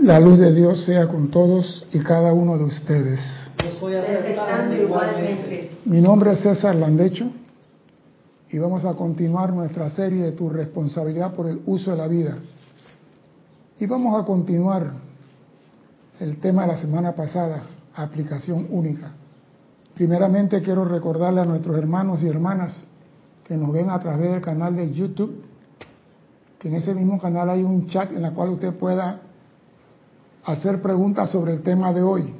La luz de Dios sea con todos y cada uno de ustedes. Mi nombre es César Landecho y vamos a continuar nuestra serie de tu responsabilidad por el uso de la vida. Y vamos a continuar el tema de la semana pasada, aplicación única. Primeramente quiero recordarle a nuestros hermanos y hermanas que nos ven a través del canal de YouTube, que en ese mismo canal hay un chat en el cual usted pueda hacer preguntas sobre el tema de hoy.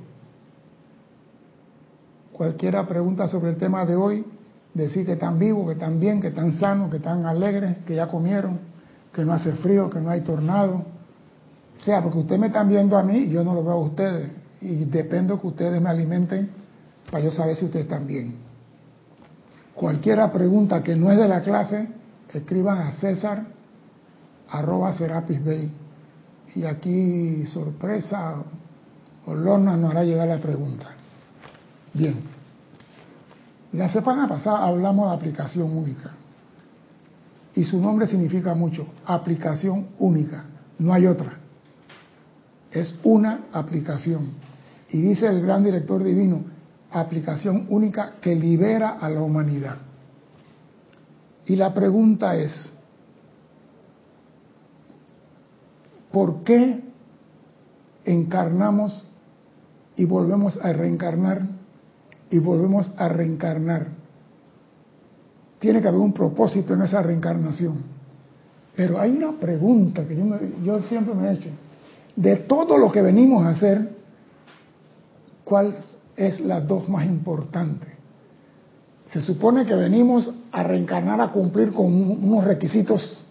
Cualquiera pregunta sobre el tema de hoy, decir que están vivos, que están bien, que están sanos, que están alegres, que ya comieron, que no hace frío, que no hay tornado. Sea, porque ustedes me están viendo a mí y yo no lo veo a ustedes. Y dependo que ustedes me alimenten para yo saber si ustedes están bien. Cualquiera pregunta que no es de la clase, escriban a César arroba Serapis Bay y aquí sorpresa o Lorna nos hará llegar la pregunta. Bien. La semana pasada hablamos de aplicación única. Y su nombre significa mucho, aplicación única. No hay otra. Es una aplicación. Y dice el gran director divino, aplicación única que libera a la humanidad. Y la pregunta es, ¿Por qué encarnamos y volvemos a reencarnar y volvemos a reencarnar? Tiene que haber un propósito en esa reencarnación. Pero hay una pregunta que yo, siempre me he hecho. De todo lo que venimos a hacer, ¿cuál es la dos más importante? Se supone que venimos a reencarnar a cumplir con unos requisitos.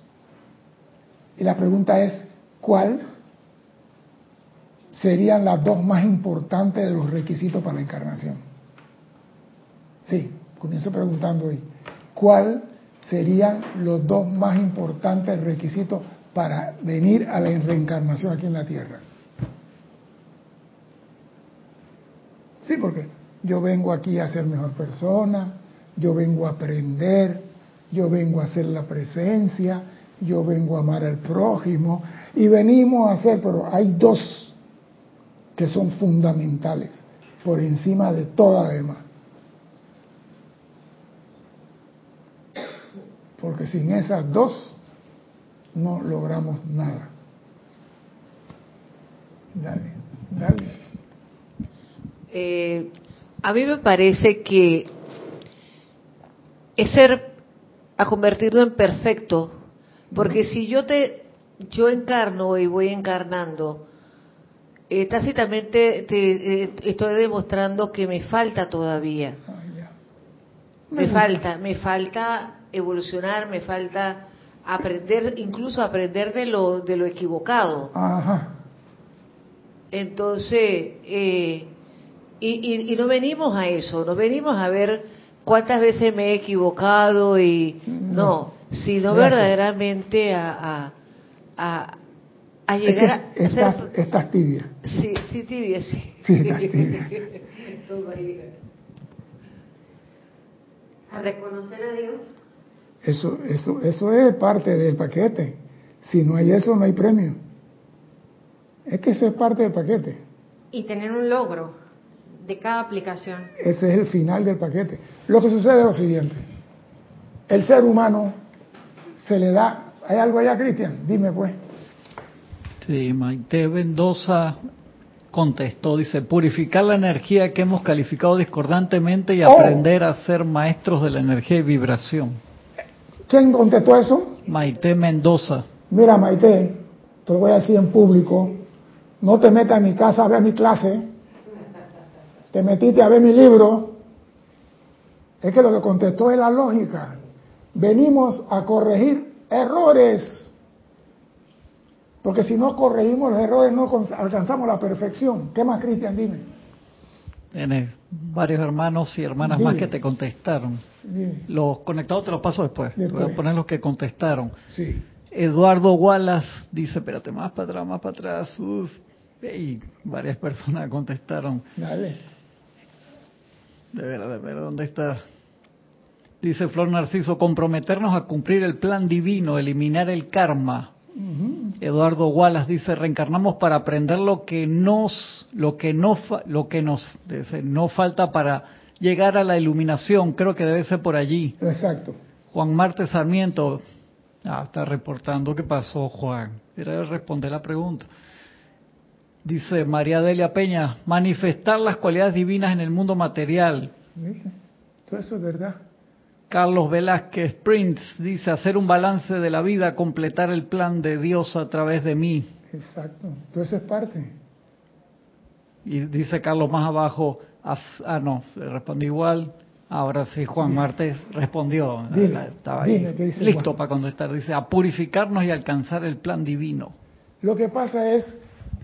Y la pregunta es, ¿Cuál serían las dos más importantes de los requisitos para la encarnación? Sí, comienzo preguntando hoy. ¿Cuál serían los dos más importantes requisitos para venir a la reencarnación aquí en la Tierra? Sí, porque yo vengo aquí a ser mejor persona, yo vengo a aprender, yo vengo a hacer la presencia, yo vengo a amar al prójimo, y venimos a hacer, pero hay dos que son fundamentales por encima de toda la demás. Porque sin esas dos no logramos nada. Dale, dale. Eh, a mí me parece que es ser a convertirlo en perfecto, porque si yo te yo encarno y voy encarnando, eh, tácitamente te, eh, estoy demostrando que me falta todavía. Ah, me falta, me falta evolucionar, me falta aprender, incluso aprender de lo, de lo equivocado. Entonces, eh, y, y, no venimos a eso, no venimos a ver cuántas veces me he equivocado y no, sino verdaderamente a a, a llegar a estás, estás tibia. Sí, sí, tibia, sí. Sí, estás tibia. a reconocer a Dios. Eso, eso, eso es parte del paquete. Si no hay eso, no hay premio. Es que eso es parte del paquete. Y tener un logro de cada aplicación. Ese es el final del paquete. Lo que sucede es lo siguiente. El ser humano se le da ¿Hay algo allá, Cristian? Dime pues. Sí, Maite Mendoza contestó, dice, purificar la energía que hemos calificado discordantemente y oh. aprender a ser maestros de la energía y vibración. ¿Quién contestó eso? Maite Mendoza. Mira, Maite, te lo voy a decir en público, no te metas en mi casa a ver mi clase, te metiste a ver mi libro. Es que lo que contestó es la lógica. Venimos a corregir errores. Porque si no corregimos los errores no alcanzamos la perfección. ¿Qué más, Cristian? Dime. Tienes varios hermanos y hermanas más que te contestaron. Los conectados te los paso después. Voy a poner los que contestaron. Sí. Eduardo Wallace dice, espérate, más para atrás, más para atrás. Uf. Y varias personas contestaron. Dale. De ver, de ver, ¿dónde está? Dice Flor Narciso, comprometernos a cumplir el plan divino, eliminar el karma. Eduardo Wallace dice, reencarnamos para aprender lo que nos, lo que no, lo que nos, no falta para llegar a la iluminación. Creo que debe ser por allí. Exacto. Juan Marte Sarmiento, ah, está reportando qué pasó, Juan. Era responder la pregunta. Dice María Delia Peña, manifestar las cualidades divinas en el mundo material. Todo eso es verdad. Carlos Velázquez Prince dice, hacer un balance de la vida, completar el plan de Dios a través de mí. Exacto, todo eso es parte. Y dice Carlos más abajo, ah no, respondió igual, ahora sí Juan Marte respondió, estaba ahí, listo para contestar, dice, a purificarnos y alcanzar el plan divino. Lo que pasa es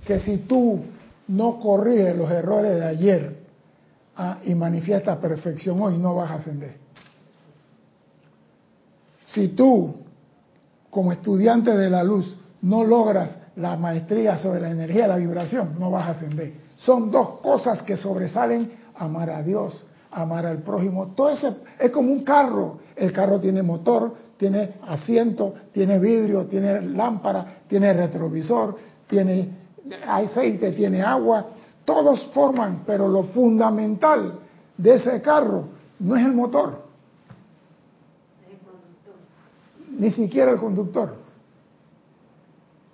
que si tú no corriges los errores de ayer ah, y manifiestas perfección hoy, no vas a ascender. Si tú, como estudiante de la luz, no logras la maestría sobre la energía de la vibración, no vas a ascender. Son dos cosas que sobresalen, amar a Dios, amar al prójimo. Todo eso es como un carro. El carro tiene motor, tiene asiento, tiene vidrio, tiene lámpara, tiene retrovisor, tiene aceite, tiene agua, todos forman, pero lo fundamental de ese carro no es el motor, ni siquiera el conductor,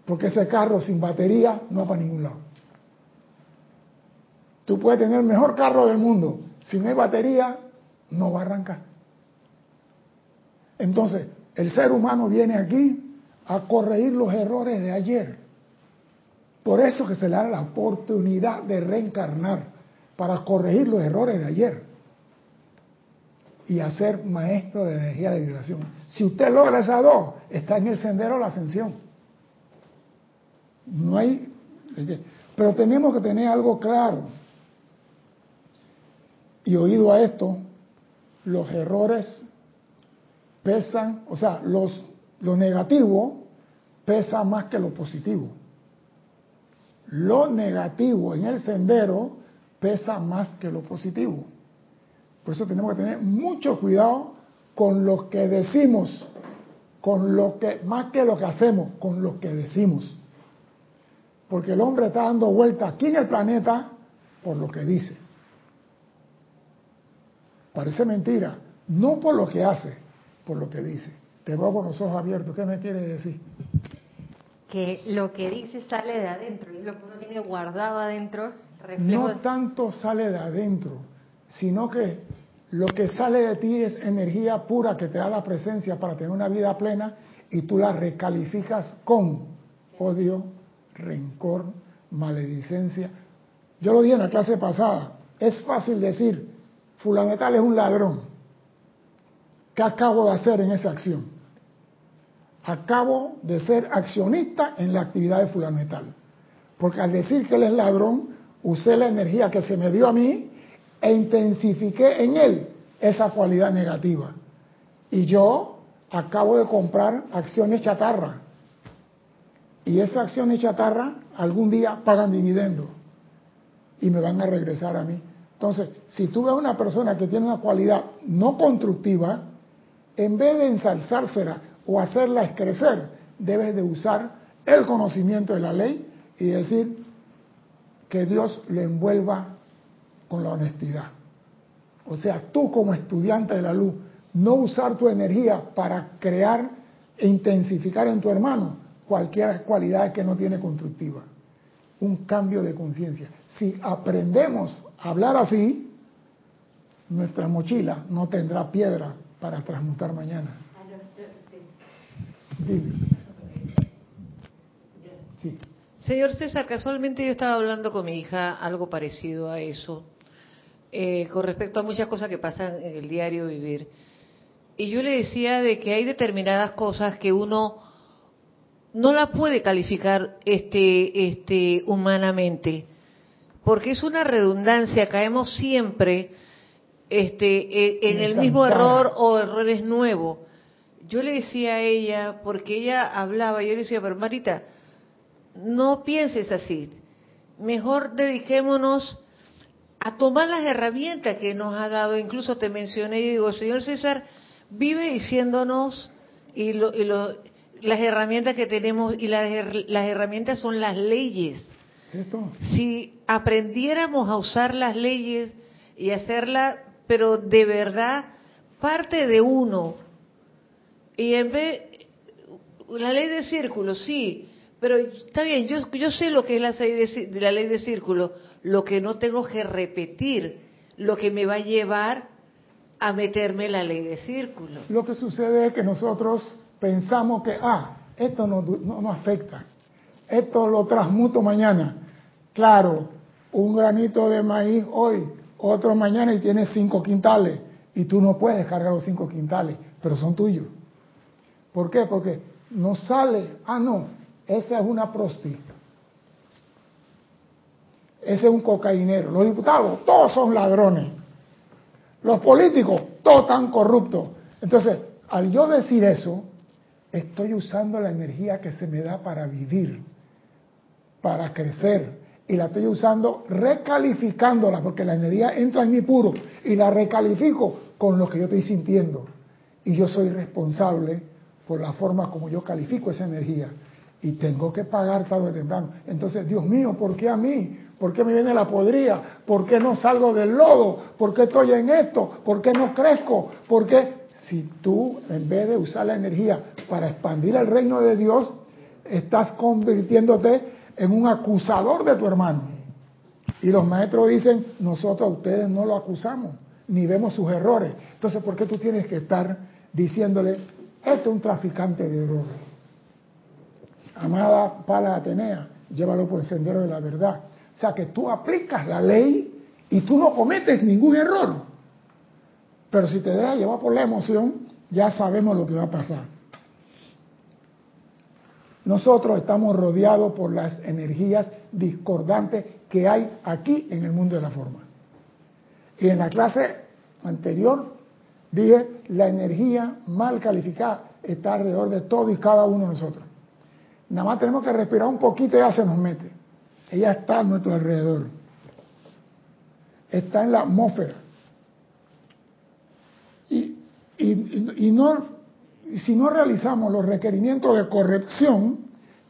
porque ese carro sin batería no va para ningún lado. Tú puedes tener el mejor carro del mundo, si no hay batería, no va a arrancar. Entonces, el ser humano viene aquí a corregir los errores de ayer. Por eso que se le da la oportunidad de reencarnar para corregir los errores de ayer y hacer maestro de energía de vibración. Si usted logra esas dos, está en el sendero de la ascensión. No hay... Pero tenemos que tener algo claro. Y oído a esto, los errores pesan, o sea, los, lo negativo pesa más que lo positivo lo negativo en el sendero pesa más que lo positivo. Por eso tenemos que tener mucho cuidado con lo que decimos, con lo que, más que lo que hacemos, con lo que decimos. Porque el hombre está dando vuelta aquí en el planeta por lo que dice. Parece mentira, no por lo que hace, por lo que dice. Te veo con los ojos abiertos, ¿qué me quiere decir? que lo que dice sale de adentro y lo que uno tiene guardado adentro no tanto sale de adentro sino que lo que sale de ti es energía pura que te da la presencia para tener una vida plena y tú la recalificas con odio, rencor, maledicencia. Yo lo dije en la clase pasada, es fácil decir, fulanetal es un ladrón. ¿Qué acabo de hacer en esa acción? acabo de ser accionista en la actividad de fulano Porque al decir que él es ladrón, usé la energía que se me dio a mí e intensifiqué en él esa cualidad negativa. Y yo acabo de comprar acciones chatarra. Y esas acciones chatarra algún día pagan dividendos y me van a regresar a mí. Entonces, si tú ves a una persona que tiene una cualidad no constructiva, en vez de ensalzársela o hacerlas crecer, debes de usar el conocimiento de la ley y decir que Dios le envuelva con la honestidad. O sea, tú como estudiante de la luz, no usar tu energía para crear e intensificar en tu hermano cualquier cualidad que no tiene constructiva. Un cambio de conciencia. Si aprendemos a hablar así, nuestra mochila no tendrá piedra para transmutar mañana. Señor César, casualmente yo estaba hablando con mi hija algo parecido a eso, eh, con respecto a muchas cosas que pasan en el diario vivir. Y yo le decía de que hay determinadas cosas que uno no la puede calificar este, este, humanamente, porque es una redundancia, caemos siempre este, en el mismo error o errores nuevos. Yo le decía a ella, porque ella hablaba, yo le decía, pero Marita, no pienses así, mejor dediquémonos a tomar las herramientas que nos ha dado, incluso te mencioné y digo, señor César, vive diciéndonos y lo, y lo las herramientas que tenemos y las, las herramientas son las leyes. Si aprendiéramos a usar las leyes y hacerlas, pero de verdad, parte de uno, y en vez, la ley de círculo, sí, pero está bien, yo, yo sé lo que es la ley, de, círculo, lo que no tengo que repetir, lo que me va a llevar a meterme la ley de círculo. Lo que sucede es que nosotros pensamos que, ah, esto no, no, afecta, esto lo transmuto mañana. Claro, un granito de maíz hoy, otro mañana y tienes cinco quintales, y tú no puedes cargar los cinco quintales, pero son tuyos. ¿Por qué? Porque no sale, ah, no, esa es una prosti. Ese es un cocainero. Los diputados, todos son ladrones. Los políticos, todos están corruptos. Entonces, al yo decir eso, estoy usando la energía que se me da para vivir, para crecer. Y la estoy usando recalificándola, porque la energía entra en mi puro y la recalifico con lo que yo estoy sintiendo. Y yo soy responsable por la forma como yo califico esa energía. Y tengo que pagar tarde o temprano. Entonces, Dios mío, ¿por qué a mí? ¿Por qué me viene la podría? ¿Por qué no salgo del lodo? ¿Por qué estoy en esto? ¿Por qué no crezco? ¿Por qué? Si tú, en vez de usar la energía para expandir el reino de Dios, estás convirtiéndote en un acusador de tu hermano. Y los maestros dicen, nosotros a ustedes no lo acusamos, ni vemos sus errores. Entonces, ¿por qué tú tienes que estar diciéndole, este es un traficante de drogas? Amada Pala Atenea, llévalo por el sendero de la verdad. O sea que tú aplicas la ley y tú no cometes ningún error. Pero si te dejas llevar por la emoción, ya sabemos lo que va a pasar. Nosotros estamos rodeados por las energías discordantes que hay aquí en el mundo de la forma. Y en la clase anterior dije, la energía mal calificada está alrededor de todo y cada uno de nosotros. Nada más tenemos que respirar un poquito y ya se nos mete. Ella está a nuestro alrededor. Está en la atmósfera. Y, y, no, si no realizamos los requerimientos de corrección,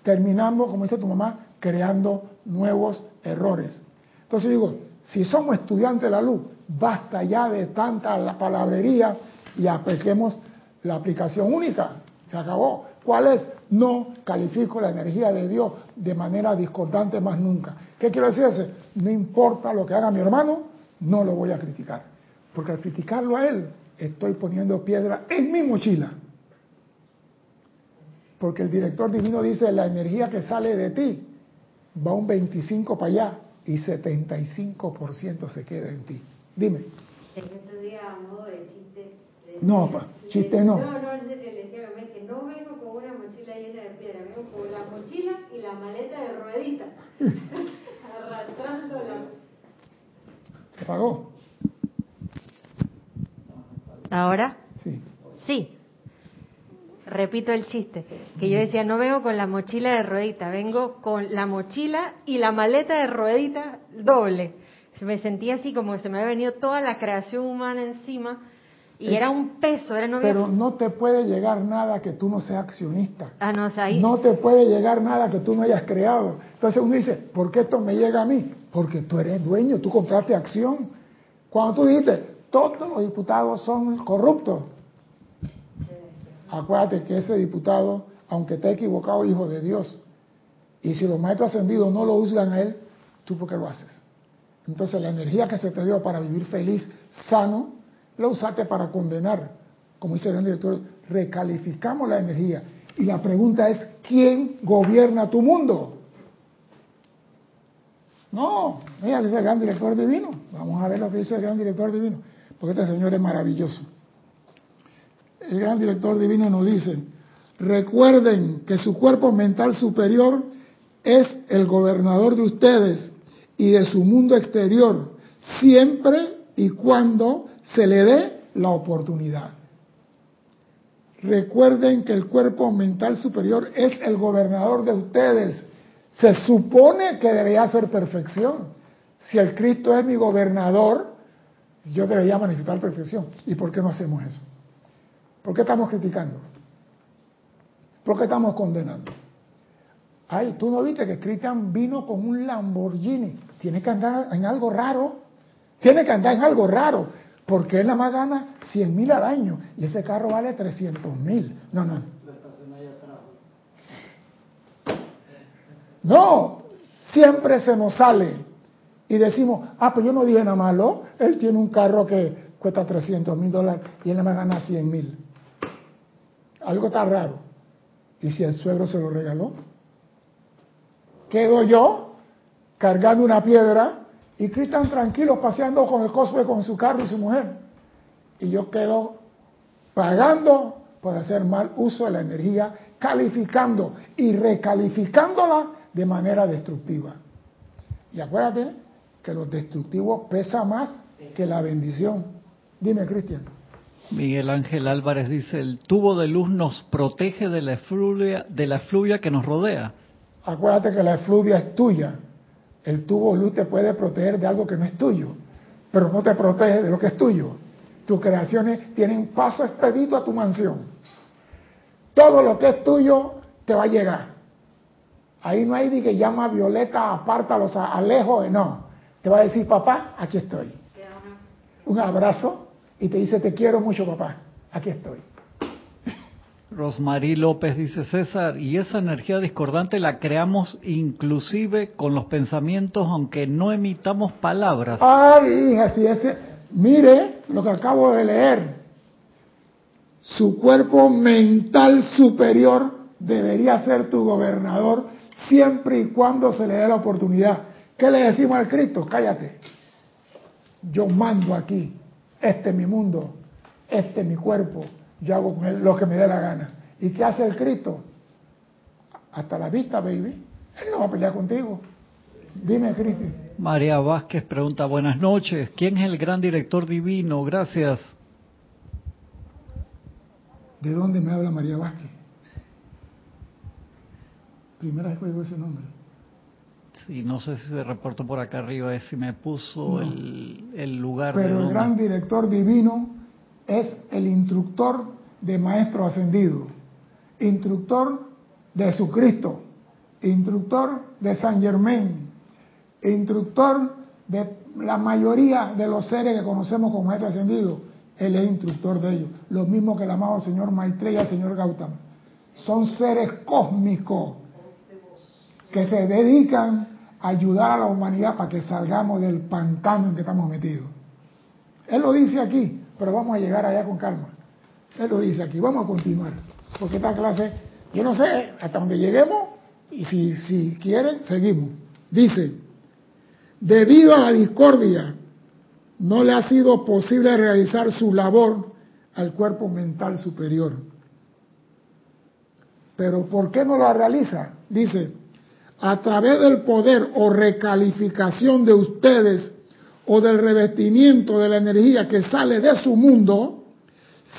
terminamos, como dice tu mamá, creando nuevos errores. Entonces digo, si somos estudiantes de la luz, basta ya de tanta palabrería y apliquemos la aplicación única. Se acabó. ¿Cuál es? No califico la energía de Dios de manera discordante más nunca. ¿Qué quiero decir? No importa lo que haga mi hermano, no lo voy a criticar. Porque al criticarlo a él, estoy poniendo piedra en mi mochila. Porque el director divino dice, la energía que sale de ti va un 25 para allá y 75% se queda en ti. Dime. No, pa, chiste no. No, no, le decía que no vengo con una mochila llena de piedra, vengo con la mochila y la maleta de ruedita, arrastrándola. ¿Se apagó? ¿Ahora? Sí. Sí. Repito el chiste, que yo decía, no vengo con la mochila de ruedita, vengo con la mochila y la maleta de ruedita doble. Me sentía así como que se me había venido toda la creación humana encima y era un peso, era no Pero no te puede llegar nada que tú no seas accionista. Ah, no, ahí... No te puede llegar nada que tú no hayas creado. Entonces uno dice, ¿por qué esto me llega a mí? Porque tú eres dueño, tú compraste acción. Cuando tú dijiste, todos los diputados son corruptos, acuérdate que ese diputado, aunque esté equivocado, hijo de Dios. Y si los maestros ascendidos no lo usan a él, ¿tú por qué lo haces? Entonces la energía que se te dio para vivir feliz, sano, la usaste para condenar. Como dice el gran director, recalificamos la energía. Y la pregunta es, ¿quién gobierna tu mundo? No, mira, dice el gran director divino. Vamos a ver lo que dice el gran director divino, porque este señor es maravilloso. El gran director divino nos dice, recuerden que su cuerpo mental superior es el gobernador de ustedes y de su mundo exterior, siempre y cuando se le dé la oportunidad. Recuerden que el cuerpo mental superior es el gobernador de ustedes. Se supone que debería ser perfección. Si el Cristo es mi gobernador, yo debería manifestar perfección. ¿Y por qué no hacemos eso? ¿Por qué estamos criticando? ¿Por qué estamos condenando? Ay, tú no viste que Cristian vino con un Lamborghini. Tiene que andar en algo raro. Tiene que andar en algo raro. Porque él nada más gana 100 mil al año. Y ese carro vale 300 mil. No, no. No, siempre se nos sale y decimos, ah, pues yo no dije nada malo, él tiene un carro que cuesta 300 mil dólares y él nada más gana 100 mil. Algo está raro. ¿Y si el suegro se lo regaló? Quedo yo cargando una piedra y Cristian tranquilo paseando con el cosplay con su carro y su mujer. Y yo quedo pagando por hacer mal uso de la energía, calificando y recalificándola de manera destructiva. Y acuérdate que lo destructivo pesa más que la bendición. Dime, Cristian. Miguel Ángel Álvarez dice, el tubo de luz nos protege de la efluvia, de la efluvia que nos rodea. Acuérdate que la efluvia es tuya. El tubo luz te puede proteger de algo que no es tuyo, pero no te protege de lo que es tuyo. Tus creaciones tienen paso expedito a tu mansión. Todo lo que es tuyo te va a llegar. Ahí no hay de que llama a Violeta, apártalos, alejo, no. Te va a decir, papá, aquí estoy. Un abrazo y te dice, te quiero mucho, papá, aquí estoy. Rosmarie López dice, César, y esa energía discordante la creamos inclusive con los pensamientos, aunque no emitamos palabras. Ay, si ese, mire lo que acabo de leer. Su cuerpo mental superior debería ser tu gobernador siempre y cuando se le dé la oportunidad. ¿Qué le decimos al Cristo? Cállate. Yo mando aquí. Este es mi mundo. Este es mi cuerpo. Yo hago con él lo que me dé la gana. ¿Y qué hace el Cristo? Hasta la vista, baby. Él no va a pelear contigo. Dime, Cristo. María Vázquez pregunta, buenas noches. ¿Quién es el gran director divino? Gracias. ¿De dónde me habla María Vázquez? Primera vez que oigo ese nombre. Sí, no sé si se reportó por acá arriba, es si me puso el, el, lugar. Pero el gran director divino es el instructor de Maestro Ascendido, instructor de Jesucristo, instructor de San Germain, instructor de la mayoría de los seres que conocemos como Maestro Ascendido. Él es instructor de ellos. Lo mismo que el amado señor Maitreya, señor Gautama. Son seres cósmicos que se dedican a ayudar a la humanidad para que salgamos del pantano en que estamos metidos. Él lo dice aquí, pero vamos a llegar allá con calma. Él lo dice aquí, vamos a continuar, porque esta clase, yo no sé hasta dónde lleguemos, y si, si quieren, seguimos. Dice, debido a la discordia, no le ha sido posible realizar su labor al cuerpo mental superior. Pero ¿por qué no la realiza? Dice, a través del poder o recalificación de ustedes o del revestimiento de la energía que sale de su mundo,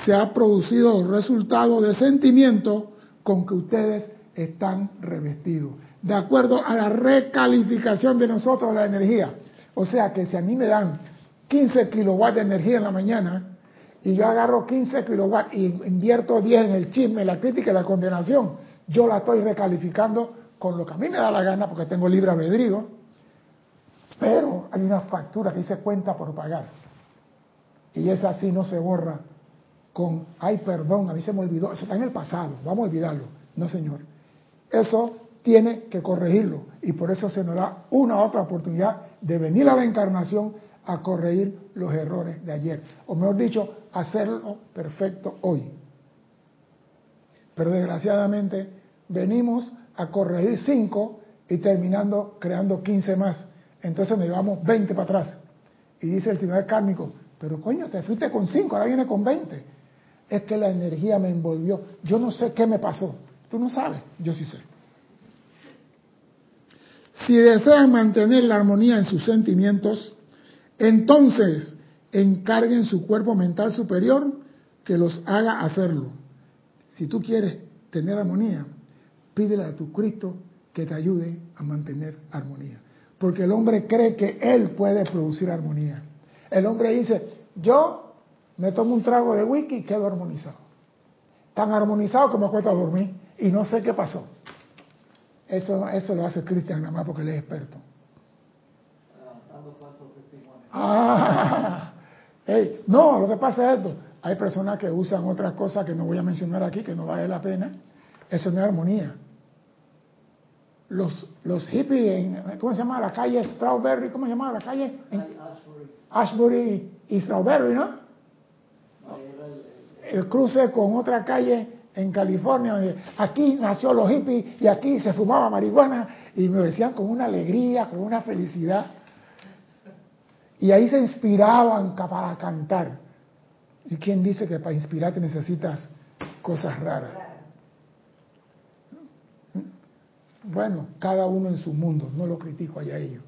se ha producido el resultado de sentimiento con que ustedes están revestidos. De acuerdo a la recalificación de nosotros la energía. O sea que si a mí me dan 15 kilowatts de energía en la mañana y yo agarro 15 kilowatts y invierto 10 en el chisme, la crítica y la condenación, yo la estoy recalificando con lo que a mí me da la gana porque tengo libre albedrío, pero hay una factura que dice cuenta por pagar. Y esa sí no se borra con, ay, perdón, a mí se me olvidó, eso está en el pasado, vamos a olvidarlo. No, señor. Eso tiene que corregirlo y por eso se nos da una otra oportunidad de venir a la encarnación a corregir los errores de ayer, o mejor dicho, hacerlo perfecto hoy. Pero desgraciadamente venimos a corregir 5 y terminando creando 15 más. Entonces me llevamos 20 para atrás. Y dice el tribunal kármico, pero coño, te fuiste con 5, ahora viene con 20. Es que la energía me envolvió. Yo no sé qué me pasó. Tú no sabes, yo sí sé. Si desean mantener la armonía en sus sentimientos, entonces encarguen su cuerpo mental superior que los haga hacerlo. Si tú quieres tener armonía, pídele a tu Cristo que te ayude a mantener armonía. Porque el hombre cree que él puede producir armonía. El hombre dice, yo me tomo un trago de whisky y quedo armonizado. Tan armonizado que me cuesta dormir. y no sé qué pasó. Eso, eso lo hace Cristian nada más porque él es experto. Ah, no, lo que pasa es esto. Hay personas que usan otras cosas que no voy a mencionar aquí, que no vale la pena. Eso no es armonía. Los, los hippies, en, ¿cómo se llama la calle Strawberry? ¿Cómo se llama la calle? Ashbury. Ashbury y Strawberry, ¿no? El cruce con otra calle en California, donde aquí nació los hippies y aquí se fumaba marihuana y me decían con una alegría, con una felicidad. Y ahí se inspiraban para cantar. ¿Y quién dice que para inspirarte necesitas cosas raras? Bueno, cada uno en su mundo, no lo critico allá ellos.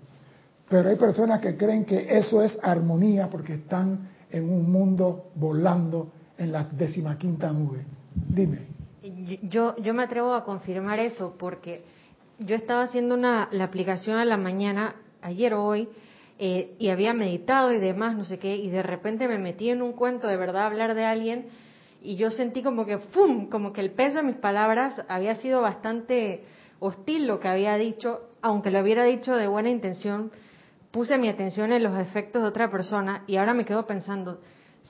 Pero hay personas que creen que eso es armonía porque están en un mundo volando en la decimaquinta nube. Dime. Yo, yo me atrevo a confirmar eso porque yo estaba haciendo una, la aplicación a la mañana, ayer o hoy, eh, y había meditado y demás, no sé qué, y de repente me metí en un cuento de verdad hablar de alguien y yo sentí como que, ¡fum!, como que el peso de mis palabras había sido bastante hostil lo que había dicho, aunque lo hubiera dicho de buena intención, puse mi atención en los efectos de otra persona y ahora me quedo pensando,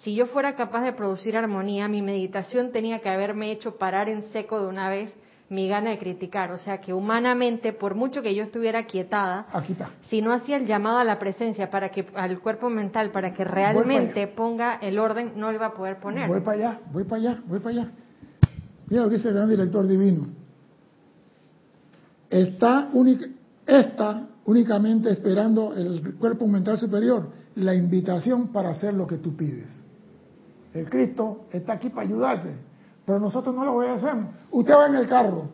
si yo fuera capaz de producir armonía, mi meditación tenía que haberme hecho parar en seco de una vez mi gana de criticar. O sea que humanamente, por mucho que yo estuviera quietada, si no hacía el llamado a la presencia para que al cuerpo mental, para que realmente ponga el orden, no le va a poder poner. Voy para allá, voy para allá, voy para allá. Mira lo que dice el gran director divino. Está, está únicamente esperando el cuerpo mental superior la invitación para hacer lo que tú pides. El Cristo está aquí para ayudarte pero nosotros no lo obedecemos. Usted va en el carro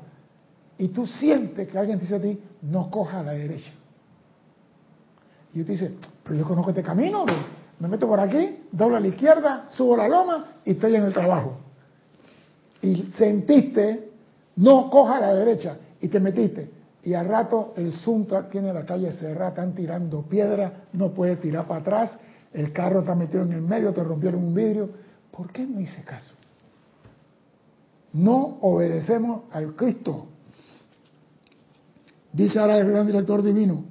y tú sientes que alguien dice a ti, no coja a la derecha. Y usted dice, pero yo conozco este camino, me meto por aquí, doblo a la izquierda, subo la loma y estoy en el trabajo. Y sentiste, no coja a la derecha y te metiste. Y al rato el Suntra tiene la calle cerrada, están tirando piedras, no puede tirar para atrás, el carro está metido en el medio, te rompieron un vidrio. ¿Por qué no hice caso? no obedecemos al Cristo. Dice ahora el gran director divino,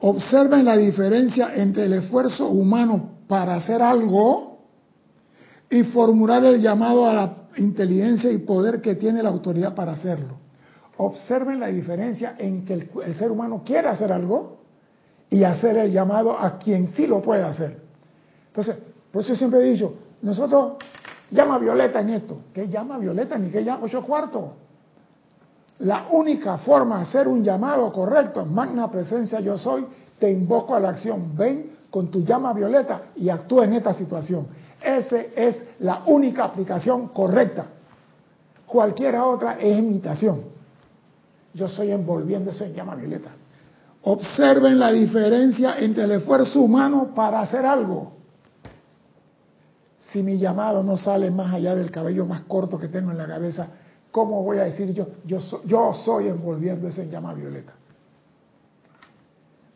observen la diferencia entre el esfuerzo humano para hacer algo y formular el llamado a la inteligencia y poder que tiene la autoridad para hacerlo. Observen la diferencia en que el, ser humano quiere hacer algo y hacer el llamado a quien sí lo puede hacer. Entonces, por eso siempre he dicho, nosotros Llama Violeta en esto. ¿Qué llama Violeta? Ni que llama ocho cuartos. La única forma de hacer un llamado correcto, magna presencia yo soy, te invoco a la acción. Ven con tu llama violeta y actúa en esta situación. Esa es la única aplicación correcta. Cualquiera otra es imitación. Yo estoy envolviéndose en llama violeta. Observen la diferencia entre el esfuerzo humano para hacer algo si mi llamado no sale más allá del cabello más corto que tengo en la cabeza, ¿cómo voy a decir yo, yo, yo soy envolviendo ese llama violeta?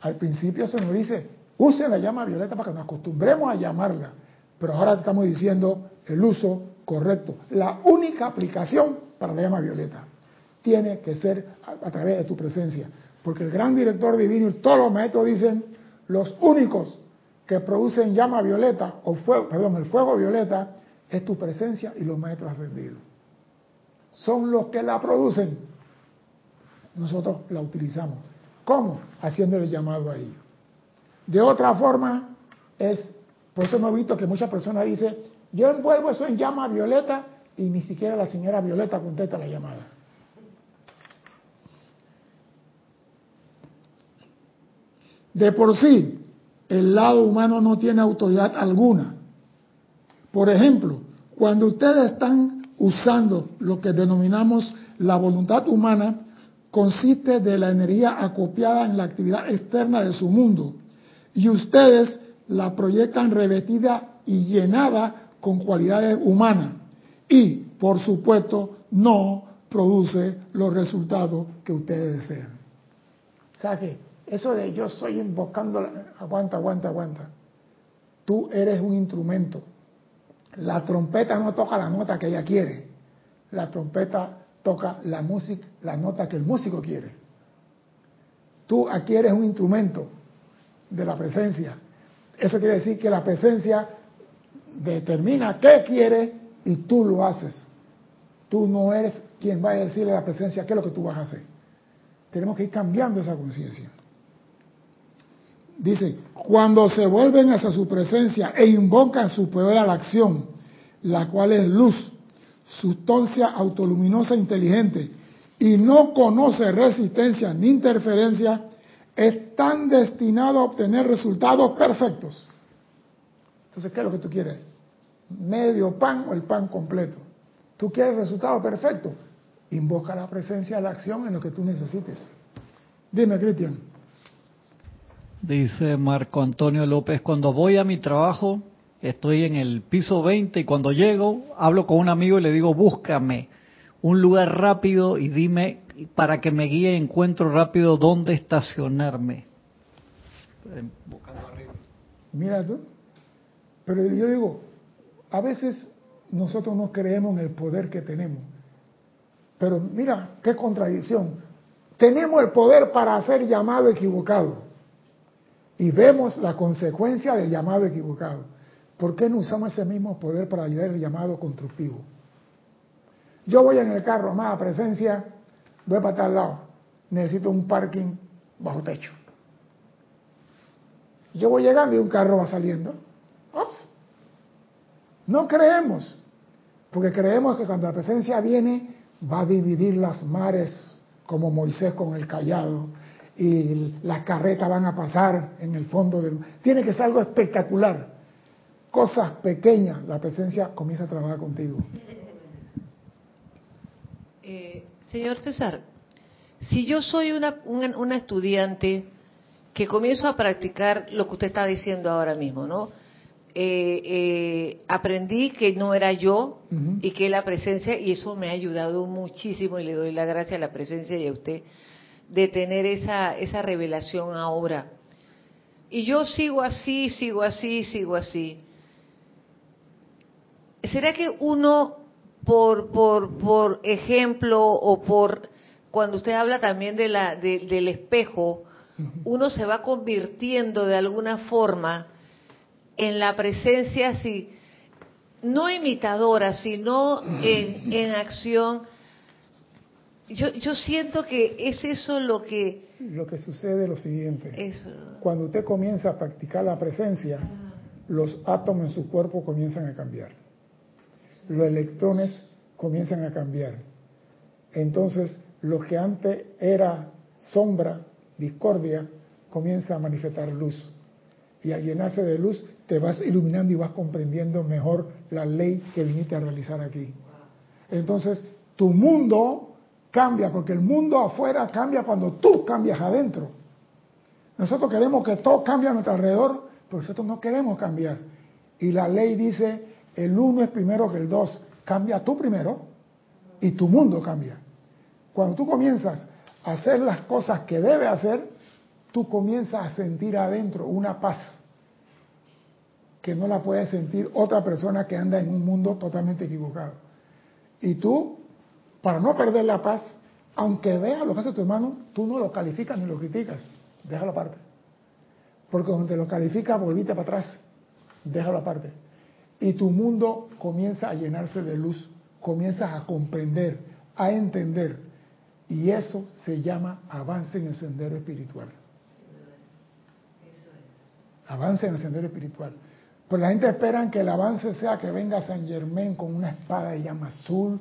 Al principio se nos dice, use la llama violeta para que nos acostumbremos a llamarla, pero ahora estamos diciendo el uso correcto. La única aplicación para la llama violeta tiene que ser a, través de tu presencia, porque el gran director divino y todos los maestros dicen, los únicos que producen llama violeta, o fuego, perdón, el fuego violeta, es tu presencia y los maestros ascendidos. Son los que la producen. Nosotros la utilizamos. ¿Cómo? Haciéndole llamado a ellos. De otra forma, es, por eso hemos visto que muchas personas dicen, yo envuelvo eso en llama violeta y ni siquiera la señora Violeta contesta la llamada. De por sí, el lado humano no tiene autoridad alguna. Por ejemplo, cuando ustedes están usando lo que denominamos la voluntad humana, consiste de la energía acopiada en la actividad externa de su mundo, y ustedes la proyectan revestida y llenada con cualidades humanas, y, por supuesto, no produce los resultados que ustedes desean. Eso de yo soy invocando, aguanta, aguanta, aguanta. Tú eres un instrumento. La trompeta no toca la nota que ella quiere. La trompeta toca la música, la nota que el músico quiere. Tú adquieres un instrumento de la presencia. Eso quiere decir que la presencia determina qué quiere y tú lo haces. Tú no eres quien va a decirle a la presencia qué es lo que tú vas a hacer. Tenemos que ir cambiando esa conciencia. Dice, cuando se vuelven hacia su presencia e invocan su poder a la acción, la cual es luz, sustancia autoluminosa inteligente, y no conoce resistencia ni interferencia, están destinados a obtener resultados perfectos. Entonces, ¿qué es lo que tú quieres? ¿Medio pan o el pan completo? ¿Tú quieres resultado perfecto? Invoca la presencia de la acción en lo que tú necesites. Dime, Cristian. Dice Marco Antonio López, cuando voy a mi trabajo, estoy en el piso 20 y cuando llego, hablo con un amigo y le digo, búscame un lugar rápido y dime para que me guíe encuentro rápido dónde estacionarme. Mira tú, pero yo digo, a veces nosotros no creemos en el poder que tenemos. Pero mira, qué contradicción. Tenemos el poder para hacer llamado equivocado. Y vemos la consecuencia del llamado equivocado. ¿Por qué no usamos ese mismo poder para ayudar el llamado constructivo? Yo voy en el carro, más presencia, voy para tal lado. Necesito un parking bajo techo. Yo voy llegando y un carro va saliendo. Ops. No creemos, porque creemos que cuando la presencia viene va a dividir las mares como Moisés con el callado y las carretas van a pasar en el fondo del... Tiene que ser algo espectacular. Cosas pequeñas, la presencia comienza a trabajar contigo. Eh, señor César, si yo soy una, una, estudiante que comienzo a practicar lo que usted está diciendo ahora mismo, ¿no? Eh, eh, aprendí que no era yo y que la presencia, y eso me ha ayudado muchísimo y le doy la gracia a la presencia y a usted de tener esa, esa revelación ahora. Y yo sigo así, sigo así, sigo así. ¿Será que uno, por, por, por ejemplo, o por cuando usted habla también de la, del espejo, uno se va convirtiendo de alguna forma en la presencia, si, no imitadora, sino en, en acción yo, yo siento que es eso lo que... Lo que sucede es lo siguiente. Cuando usted comienza a practicar la presencia, los átomos en su cuerpo comienzan a cambiar. Los electrones comienzan a cambiar. Entonces, lo que antes era sombra, discordia, comienza a manifestar luz. Y al llenarse de luz, te vas iluminando y vas comprendiendo mejor la ley que viniste a realizar aquí. Entonces, tu mundo cambia, porque el mundo afuera cambia cuando tú cambias adentro. Nosotros queremos que todo cambie a nuestro alrededor, pero nosotros no queremos cambiar. Y la ley dice, el uno es primero que el dos. Cambia tú primero y tu mundo cambia. Cuando tú comienzas a hacer las cosas que debe hacer, tú comienzas a sentir adentro una paz que no la puede sentir otra persona que anda en un mundo totalmente equivocado. Y tú para no perder la paz, aunque veas lo que hace tu hermano, tú no lo calificas ni lo criticas, déjalo aparte. Porque te lo calificas, volviste para atrás, déjalo aparte. Y tu mundo comienza a llenarse de luz, comienzas a comprender, a entender. Y eso se llama avance en el sendero espiritual. Avance en el sendero espiritual. Pues la gente espera que el avance sea que venga San Germán con una espada de llama azul,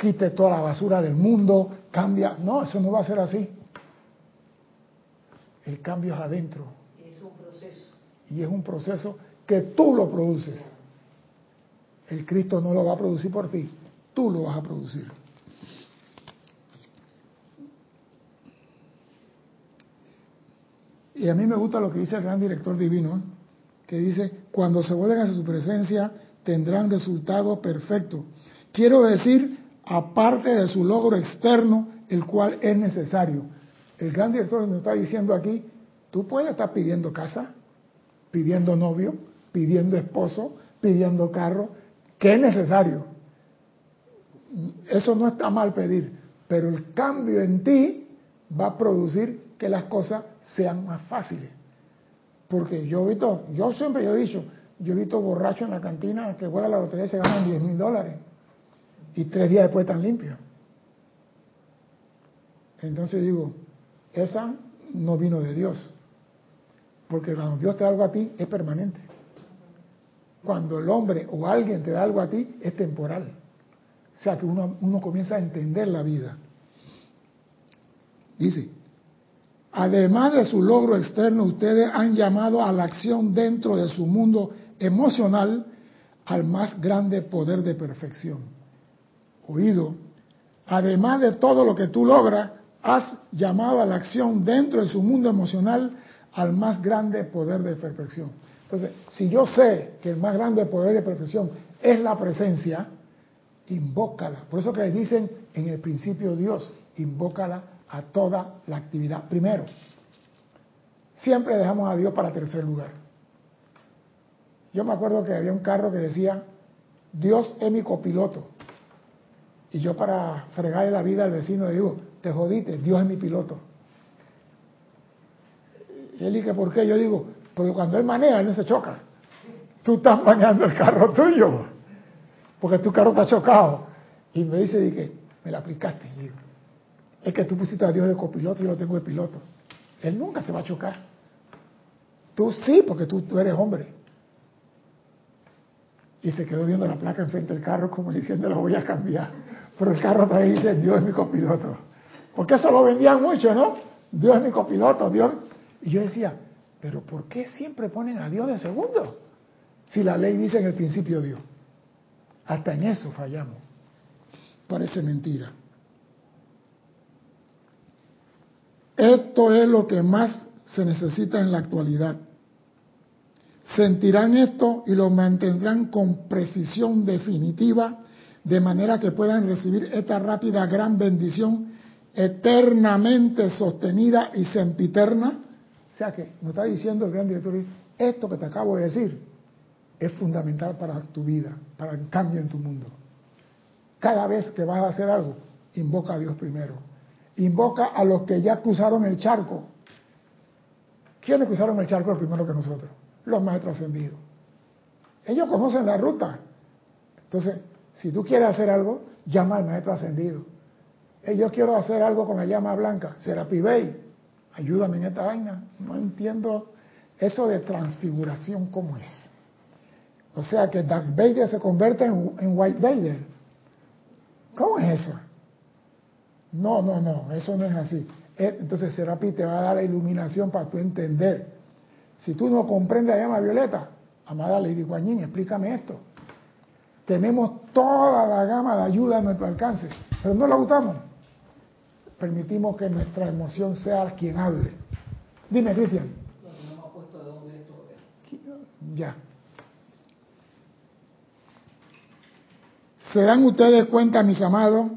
quite toda la basura del mundo, cambia. No, eso no va a ser así. El cambio es adentro. Y es un proceso. Y es un proceso que tú lo produces. El Cristo no lo va a producir por ti, tú lo vas a producir. Y a mí me gusta lo que dice el gran director divino, ¿eh? que dice, cuando se vuelven a su presencia tendrán resultado perfecto. Quiero decir aparte de su logro externo, el cual es necesario. El gran director nos está diciendo aquí, tú puedes estar pidiendo casa, pidiendo novio, pidiendo esposo, pidiendo carro, que es necesario. eso no está mal pedir, pero el cambio en ti va a producir que las cosas sean más fáciles. Porque yo he visto, yo siempre he dicho, yo he visto borrachos en la cantina que juegan la lotería y se ganan 10 mil dólares. Y tres días después están limpios. Entonces digo, esa no vino de Dios. Porque cuando Dios te da algo a ti, es permanente. Cuando el hombre o alguien te da algo a ti, es temporal. O sea que uno, uno comienza a entender la vida. Dice, además de su logro externo, ustedes han llamado a la acción dentro de su mundo emocional al más grande poder de perfección. Oído, además de todo lo que tú logras, has llamado a la acción dentro de su mundo emocional al más grande poder de perfección. Entonces, si yo sé que el más grande poder de perfección es la presencia, invócala. Por eso que dicen en el principio Dios, invócala a toda la actividad. Primero, siempre dejamos a Dios para tercer lugar. Yo me acuerdo que había un carro que decía, Dios es mi copiloto. Y yo para fregarle la vida al vecino le digo, te jodiste, Dios es mi piloto. Y él dice, ¿por qué? Yo digo, porque cuando él maneja, él no se choca. Tú estás manejando el carro tuyo, porque tu carro está chocado. Y me dice, dije, me la aplicaste. Digo, es que tú pusiste a Dios de copiloto y yo lo tengo de piloto. Él nunca se va a chocar. Tú sí, porque tú, tú eres hombre. Y se quedó viendo la placa enfrente del carro como diciendo, lo voy a cambiar. Pero el carro también dice, Dios es mi copiloto. Porque eso lo vendían mucho, ¿no? Dios es mi copiloto, Dios. Y yo decía, pero ¿por qué siempre ponen a Dios de segundo? Si la ley dice en el principio Dios. Hasta en eso fallamos. Parece mentira. Esto es lo que más se necesita en la actualidad. Sentirán esto y lo mantendrán con precisión definitiva, de manera que puedan recibir esta rápida gran bendición eternamente sostenida y sempiterna. O sea que nos está diciendo el gran director, esto que te acabo de decir es fundamental para tu vida, para el cambio en tu mundo. Cada vez que vas a hacer algo, invoca a Dios primero invoca a los que ya cruzaron el charco. ¿Quiénes cruzaron el charco primero que nosotros? Los maestros ascendidos. Ellos conocen la ruta. Entonces, si tú quieres hacer algo, llama al maestro ascendido. yo quiero hacer algo con la llama blanca. Será Pibey. Ayúdame en esta vaina. No entiendo eso de transfiguración cómo es. O sea que Darth Vader se convierte en, White Vader. ¿Cómo es eso? No, no, no, eso no es así. Eh, entonces Serapi te va a dar la iluminación para tú entender. Si tú no comprendes la llama violeta, amada Lady Guanyin, explícame esto. Tenemos toda la gama de ayuda a nuestro alcance, pero no la usamos. Permitimos que nuestra emoción sea quien hable. Dime, Cristian. Ya. ¿Se dan ustedes cuenta, mis amados,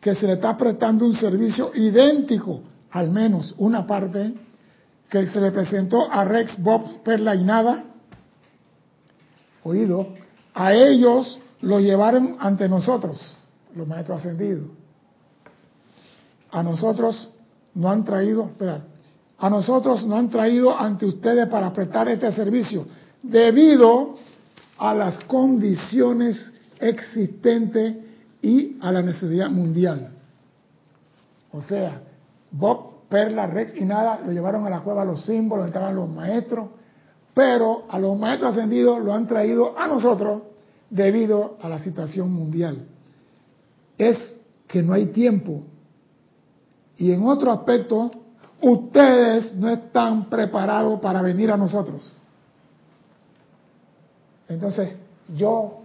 que se le está prestando un servicio idéntico, al menos una parte, que se le presentó a Rex, Bob, Perla y Nada. Oído, a ellos lo llevaron ante nosotros, los maestros ascendidos. A nosotros no han traído, a nosotros no han traído ante ustedes para prestar este servicio, debido a las condiciones existentes y a la necesidad mundial. O sea, Bob, Perla, Rex y nada lo llevaron a la cueva los símbolos, estaban los maestros, pero a los maestros ascendidos lo han traído a nosotros debido a la situación mundial. Es que no hay tiempo. Y en otro aspecto, ustedes no están preparados para venir a nosotros. Entonces, yo,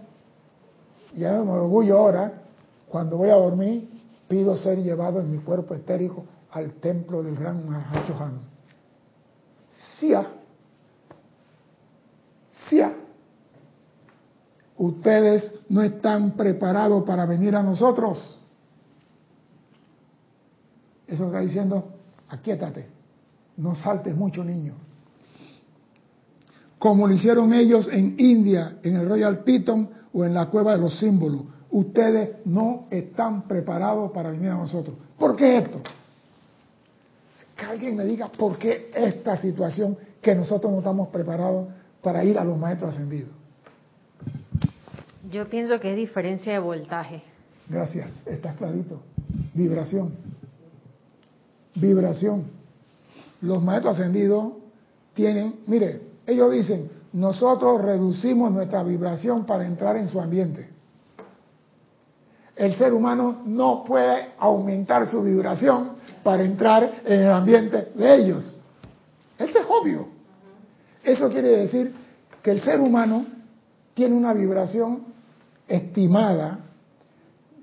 ya me orgullo ahora, cuando voy a dormir, pido ser llevado en mi cuerpo etérico al templo del gran Mahachohan. Sia, Ustedes no están preparados para venir a nosotros. Eso está diciendo, aquíétate, no saltes mucho niño. Como lo hicieron ellos en India, en el Royal Piton o en la cueva de los símbolos ustedes no están preparados para venir a nosotros. ¿Por qué esto? Que alguien me diga por qué esta situación que nosotros no estamos preparados para ir a los maestros ascendidos. Yo pienso que es diferencia de voltaje. Gracias, está clarito. Vibración. Vibración. Los maestros ascendidos tienen, mire, ellos dicen, nosotros reducimos nuestra vibración para entrar en su ambiente. El ser humano no puede aumentar su vibración para entrar en el ambiente de ellos. Eso es obvio. Eso quiere decir que el ser humano tiene una vibración estimada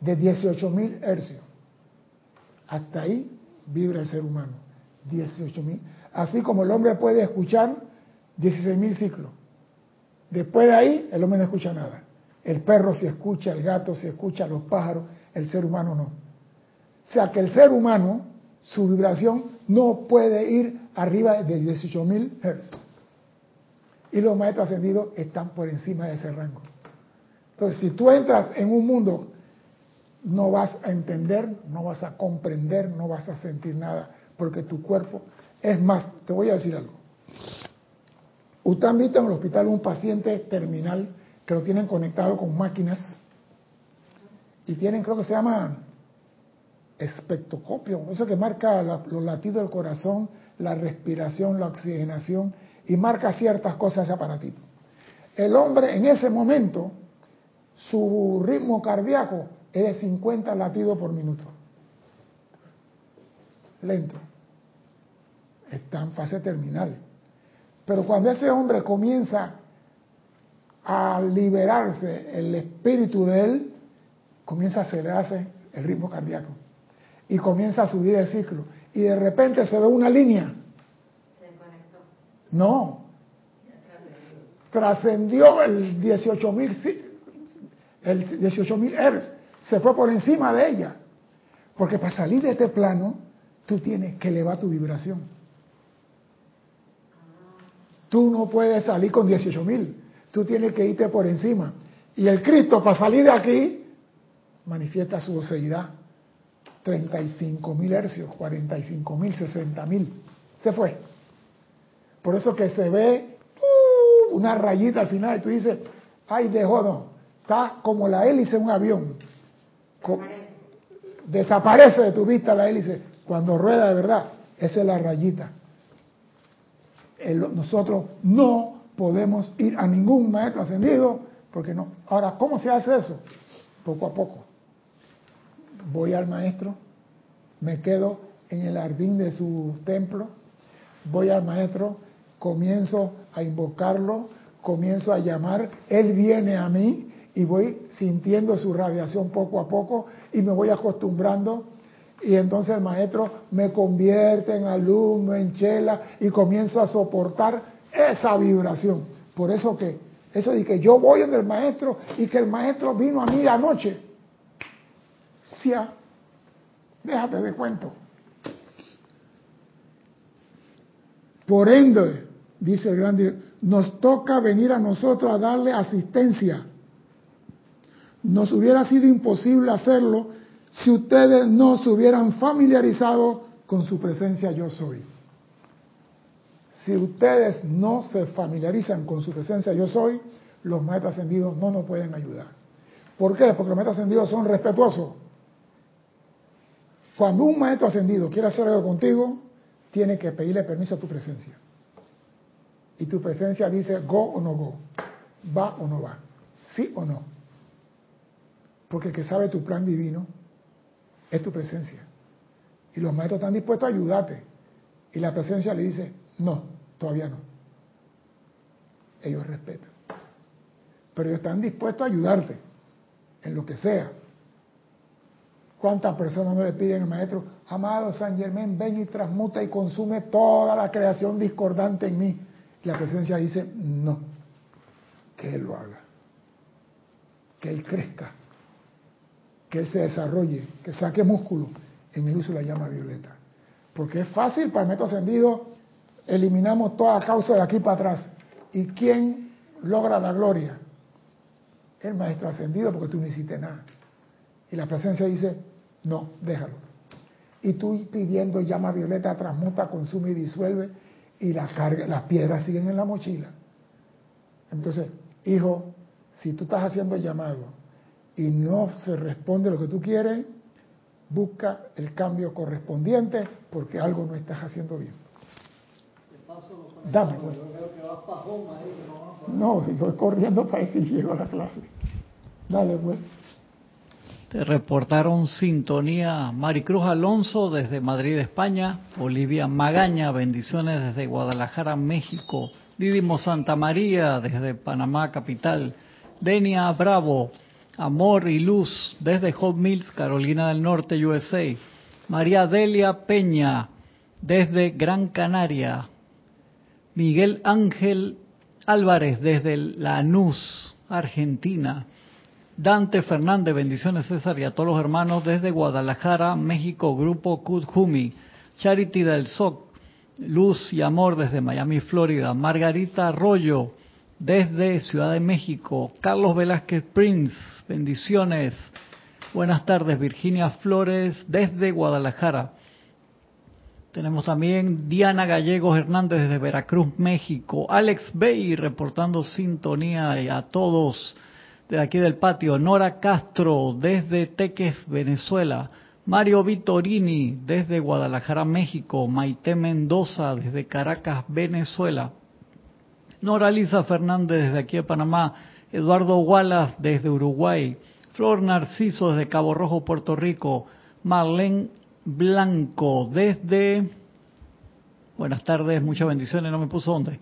de 18.000 hercios. Hasta ahí vibra el ser humano, 18.000. Así como el hombre puede escuchar 16.000 ciclos. Después de ahí, el hombre no escucha nada. El perro se escucha, el gato se escucha, los pájaros, el ser humano no. O sea que el ser humano, su vibración no puede ir arriba de 18.000 Hz. Y los maestros ascendidos están por encima de ese rango. Entonces, si tú entras en un mundo, no vas a entender, no vas a comprender, no vas a sentir nada, porque tu cuerpo, es más, te voy a decir algo. Usted ha visto en el hospital un paciente terminal que lo tienen conectado con máquinas y tienen, creo que se llama espectroscopio, eso que marca los latidos del corazón, la respiración, la oxigenación y marca ciertas cosas ese aparatito. El hombre en ese momento, su ritmo cardíaco es de 50 latidos por minuto. Lento. Está en fase terminal. Pero cuando ese hombre comienza a liberarse el espíritu de él, comienza a acelerarse el ritmo cardíaco y comienza a subir el ciclo. Y de repente se ve una línea. No. Trascendió el 18.000 el 18.000 Hz. Se fue por encima de ella. Porque para salir de este plano, tú tienes que elevar tu vibración. Tú no puedes salir con 18 mil, tú tienes que irte por encima. Y el Cristo, para salir de aquí, manifiesta su doceidad. 35 mil hercios, 45 mil, 60 mil. Se fue. Por eso que se ve uh, una rayita al final y tú dices, ay, dejó no. Está como la hélice de un avión. desaparece de tu vista la hélice. Cuando rueda de verdad, esa es la rayita nosotros no podemos ir a ningún maestro ascendido porque no. Ahora, ¿cómo se hace eso? Poco a poco. Voy al maestro, me quedo en el jardín de su templo, voy al maestro, comienzo a invocarlo, comienzo a llamar, él viene a mí y voy sintiendo su radiación poco a poco y me voy acostumbrando y entonces el maestro me convierte en alumno, en chela, y comienzo a soportar esa vibración. Por eso que, eso de que yo voy en el maestro y que el maestro vino a mí anoche. Sí, déjate de cuento. Por ende, dice el gran director, nos toca venir a nosotros a darle asistencia. Nos hubiera sido imposible hacerlo si ustedes no se hubieran familiarizado con su presencia yo soy. Si ustedes no se familiarizan con su presencia yo soy, los maestros ascendidos no nos pueden ayudar. ¿Por qué? Porque los maestros ascendidos son respetuosos. Cuando un maestro ascendido quiere hacer algo contigo, tiene que pedirle permiso a tu presencia. Y tu presencia dice go o no go, va o no va, sí o no. Porque el que sabe tu plan divino es tu presencia. Y los maestros están dispuestos a ayudarte. Y la presencia le dice, no, todavía no. Ellos respetan. Pero ellos están dispuestos a ayudarte en lo que sea. ¿Cuántas personas no le piden al maestro, amado San Germán, ven y transmuta y consume toda la creación discordante en mí? La presencia dice, no, que Él lo haga, que Él crezca, que él se desarrolle, que saque músculo en el uso de la llama violeta. Porque es fácil para el método ascendido, eliminamos toda causa de aquí para atrás. ¿Y quién logra la gloria? El maestro ascendido, porque tú no hiciste nada. Y la presencia dice, no, déjalo. Y tú pidiendo llama violeta, transmuta, consume y disuelve, y la carga, las piedras siguen en la mochila. Entonces, hijo, si tú estás haciendo llamado y no se responde lo que tú quieres, busca el cambio correspondiente porque algo no estás haciendo bien. Dame, pues. No, estoy corriendo para decir llego a la clase. Dale, pues. Te reportaron sintonía Maricruz Alonso desde Madrid, España. Olivia Magaña, bendiciones desde Guadalajara, México. Didimo Santa María desde Panamá, capital. Denia Bravo, Amor y Luz desde Hot Mills, Carolina del Norte, USA. María Delia Peña desde Gran Canaria. Miguel Ángel Álvarez desde Lanús, Argentina. Dante Fernández, bendiciones César y a todos los hermanos desde Guadalajara, México, Grupo Kudjumi. Charity del SOC, Luz y Amor desde Miami, Florida. Margarita Arroyo desde Ciudad de México. Carlos Velázquez Prince, bendiciones. Buenas tardes, Virginia Flores desde Guadalajara. Tenemos también Diana Gallegos Hernández desde Veracruz, México. Alex Bay reportando sintonía y a todos de aquí del patio. Nora Castro desde Teques, Venezuela. Mario Vitorini desde Guadalajara, México. Maite Mendoza desde Caracas, Venezuela. Nora Lisa Fernández desde aquí de Panamá. Eduardo Wallace desde Uruguay. Flor Narciso desde Cabo Rojo, Puerto Rico. Marlene Blanco desde... Buenas tardes, muchas bendiciones, no me puso dónde.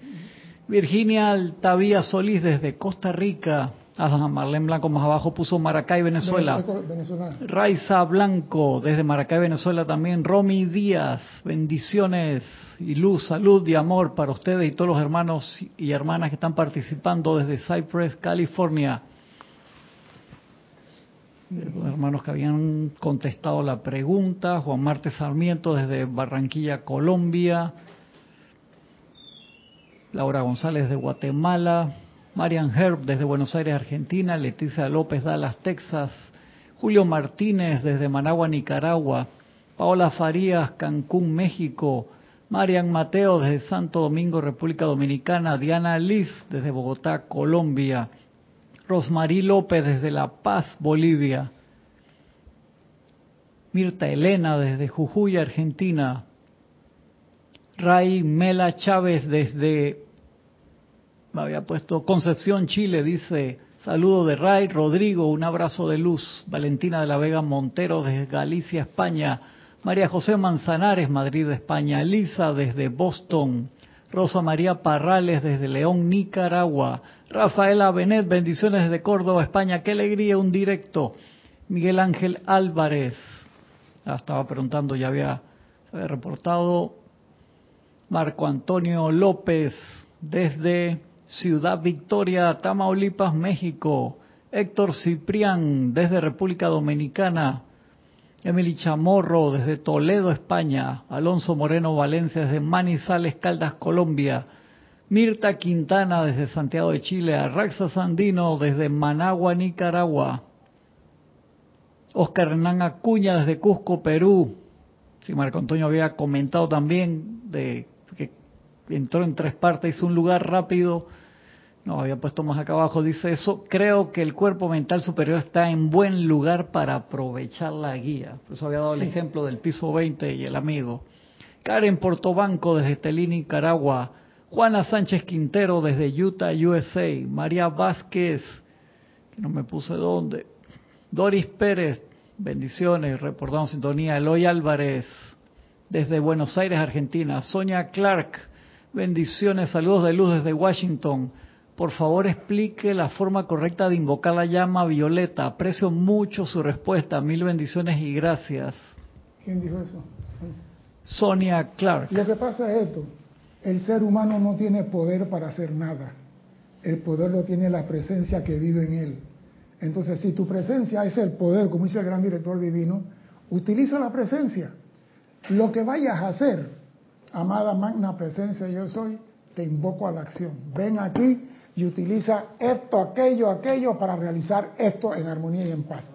Virginia Altavía Solís desde Costa Rica. Ah, Marlene Blanco más abajo puso Maracay, Venezuela. Raiza Blanco desde Maracay, Venezuela también. Romy Díaz, bendiciones y luz, salud y amor para ustedes y todos los hermanos y hermanas que están participando desde Cypress, California. Los hermanos que habían contestado la pregunta, Juan Marte Sarmiento desde Barranquilla, Colombia, Laura González de Guatemala, Marian Herb desde Buenos Aires, Argentina, Leticia López Dallas, Texas, Julio Martínez desde Managua, Nicaragua, Paola Farías, Cancún, México, Marian Mateo desde Santo Domingo, República Dominicana, Diana Liz desde Bogotá, Colombia, Rosmarí López desde La Paz, Bolivia. Mirta Elena desde Jujuy, Argentina. Ray Mela Chávez desde, me había puesto Concepción, Chile, dice, saludo de Ray, Rodrigo, un abrazo de luz. Valentina de la Vega Montero desde Galicia, España. María José Manzanares, Madrid, España. Lisa desde Boston. Rosa María Parrales desde León, Nicaragua. Rafaela Benet, bendiciones desde Córdoba, España. Qué alegría, un directo. Miguel Ángel Álvarez. Ah, estaba preguntando, ya había reportado. Marco Antonio López desde Ciudad Victoria, Tamaulipas, México. Héctor Ciprián desde República Dominicana. Emily Chamorro desde Toledo, España. Alonso Moreno Valencia desde Manizales, Caldas, Colombia. Mirta Quintana desde Santiago de Chile. Arraxa Sandino desde Managua, Nicaragua. Oscar Hernán Acuña desde Cusco, Perú. Si Marco Antonio había comentado también de que entró en tres partes, hizo un lugar rápido no, había puesto más acá abajo, dice eso, creo que el cuerpo mental superior está en buen lugar para aprovechar la guía. Por eso había dado el ejemplo del piso 20 y el amigo. Karen Portobanco desde Telín, Nicaragua. Juana Sánchez Quintero desde Utah, USA. María Vázquez, que no me puse dónde. Doris Pérez, bendiciones, reportando sintonía. Eloy Álvarez desde Buenos Aires, Argentina. Sonia Clark, bendiciones, saludos de luz desde Washington por favor explique la forma correcta de invocar la llama violeta. Aprecio mucho su respuesta. Mil bendiciones y gracias. ¿Quién dijo eso? Sonia Clark. Lo que pasa es esto. El ser humano no tiene poder para hacer nada. El poder lo tiene la presencia que vive en él. Entonces, si tu presencia es el poder, como dice el gran director divino, utiliza la presencia. Lo que vayas a hacer, amada magna presencia yo soy, te invoco a la acción. Ven aquí y utiliza esto, aquello, aquello para realizar esto en armonía y en paz.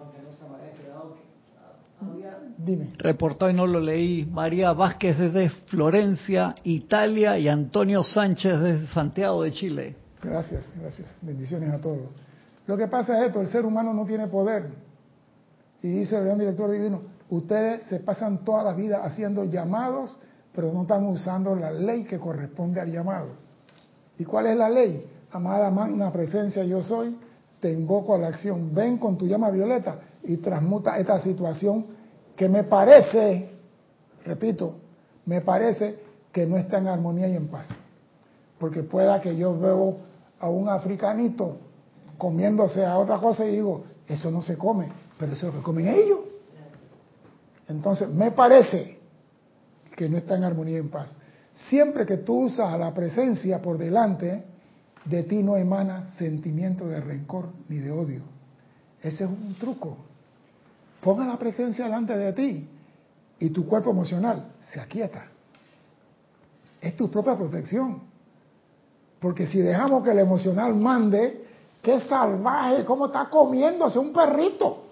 Dime. Reportó y no lo leí. María Vázquez desde Florencia, Italia y Antonio Sánchez desde Santiago de Chile. Gracias, gracias. Bendiciones a todos. Lo que pasa es esto, el ser humano no tiene poder. Y dice el gran director divino, ustedes se pasan toda la vida haciendo llamados, pero no están usando la ley que corresponde al llamado. ¿Y cuál es la ley? Amada magna presencia yo soy, te invoco a la acción. Ven con tu llama violeta y transmuta esta situación que me parece, repito, me parece que no está en armonía y en paz. Porque pueda que yo veo a un africanito comiéndose a otra cosa y digo, eso no se come, pero eso es lo que comen ellos. Entonces, me parece que no está en armonía y en paz. Siempre que tú usas a la presencia por delante, de ti no emana sentimiento de rencor ni de odio. Ese es un truco. Ponga la presencia delante de ti y tu cuerpo emocional se aquieta. Es tu propia protección. Porque si dejamos que el emocional mande, qué salvaje, cómo está comiéndose un perrito.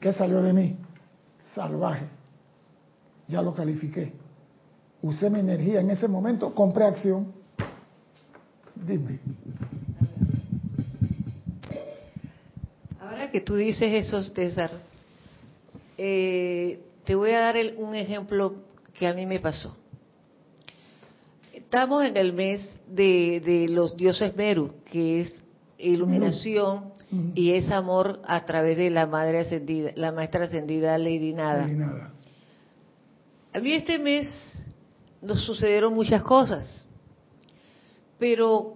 ¿Qué salió de mí? Salvaje. Ya lo califiqué. Usé mi energía en ese momento, compré acción. Dime. Ahora que tú dices eso, César, eh, te voy a dar un ejemplo que a mí me pasó. Estamos en el mes de, los dioses Meru, que es iluminación y es amor a través de la madre ascendida, la maestra ascendida Lady Nada. Lady Nada. A mí este mes nos sucedieron muchas cosas, pero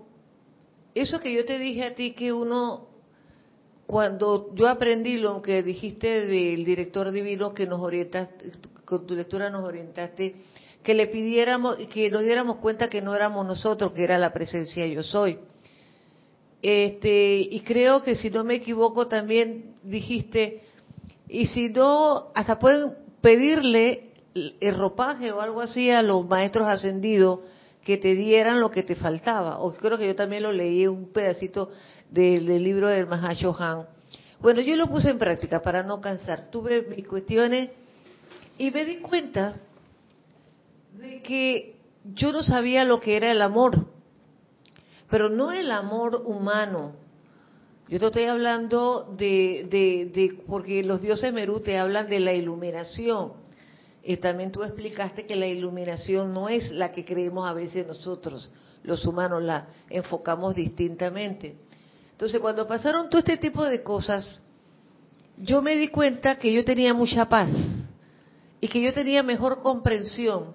eso que yo te dije a ti que uno cuando yo aprendí lo que dijiste del director divino que nos orientaste, con tu lectura nos orientaste, que le pidiéramos, que nos diéramos cuenta que no éramos nosotros, que era la presencia yo soy. Este, y creo que si no me equivoco también dijiste, y si no, hasta pueden pedirle el ropaje o algo así a los maestros ascendidos que te dieran lo que te faltaba. O creo que yo también lo leí un pedacito del, libro del Mahashohan. Bueno, yo lo puse en práctica para no cansar. Tuve mis cuestiones y me di cuenta de que yo no sabía lo que era el amor, pero no el amor humano. Yo te estoy hablando de, de, de porque los dioses Merú te hablan de la iluminación. Y también tú explicaste que la iluminación no es la que creemos a veces nosotros, los humanos, la enfocamos distintamente. Entonces, cuando pasaron todo este tipo de cosas, yo me di cuenta que yo tenía mucha paz y que yo tenía mejor comprensión,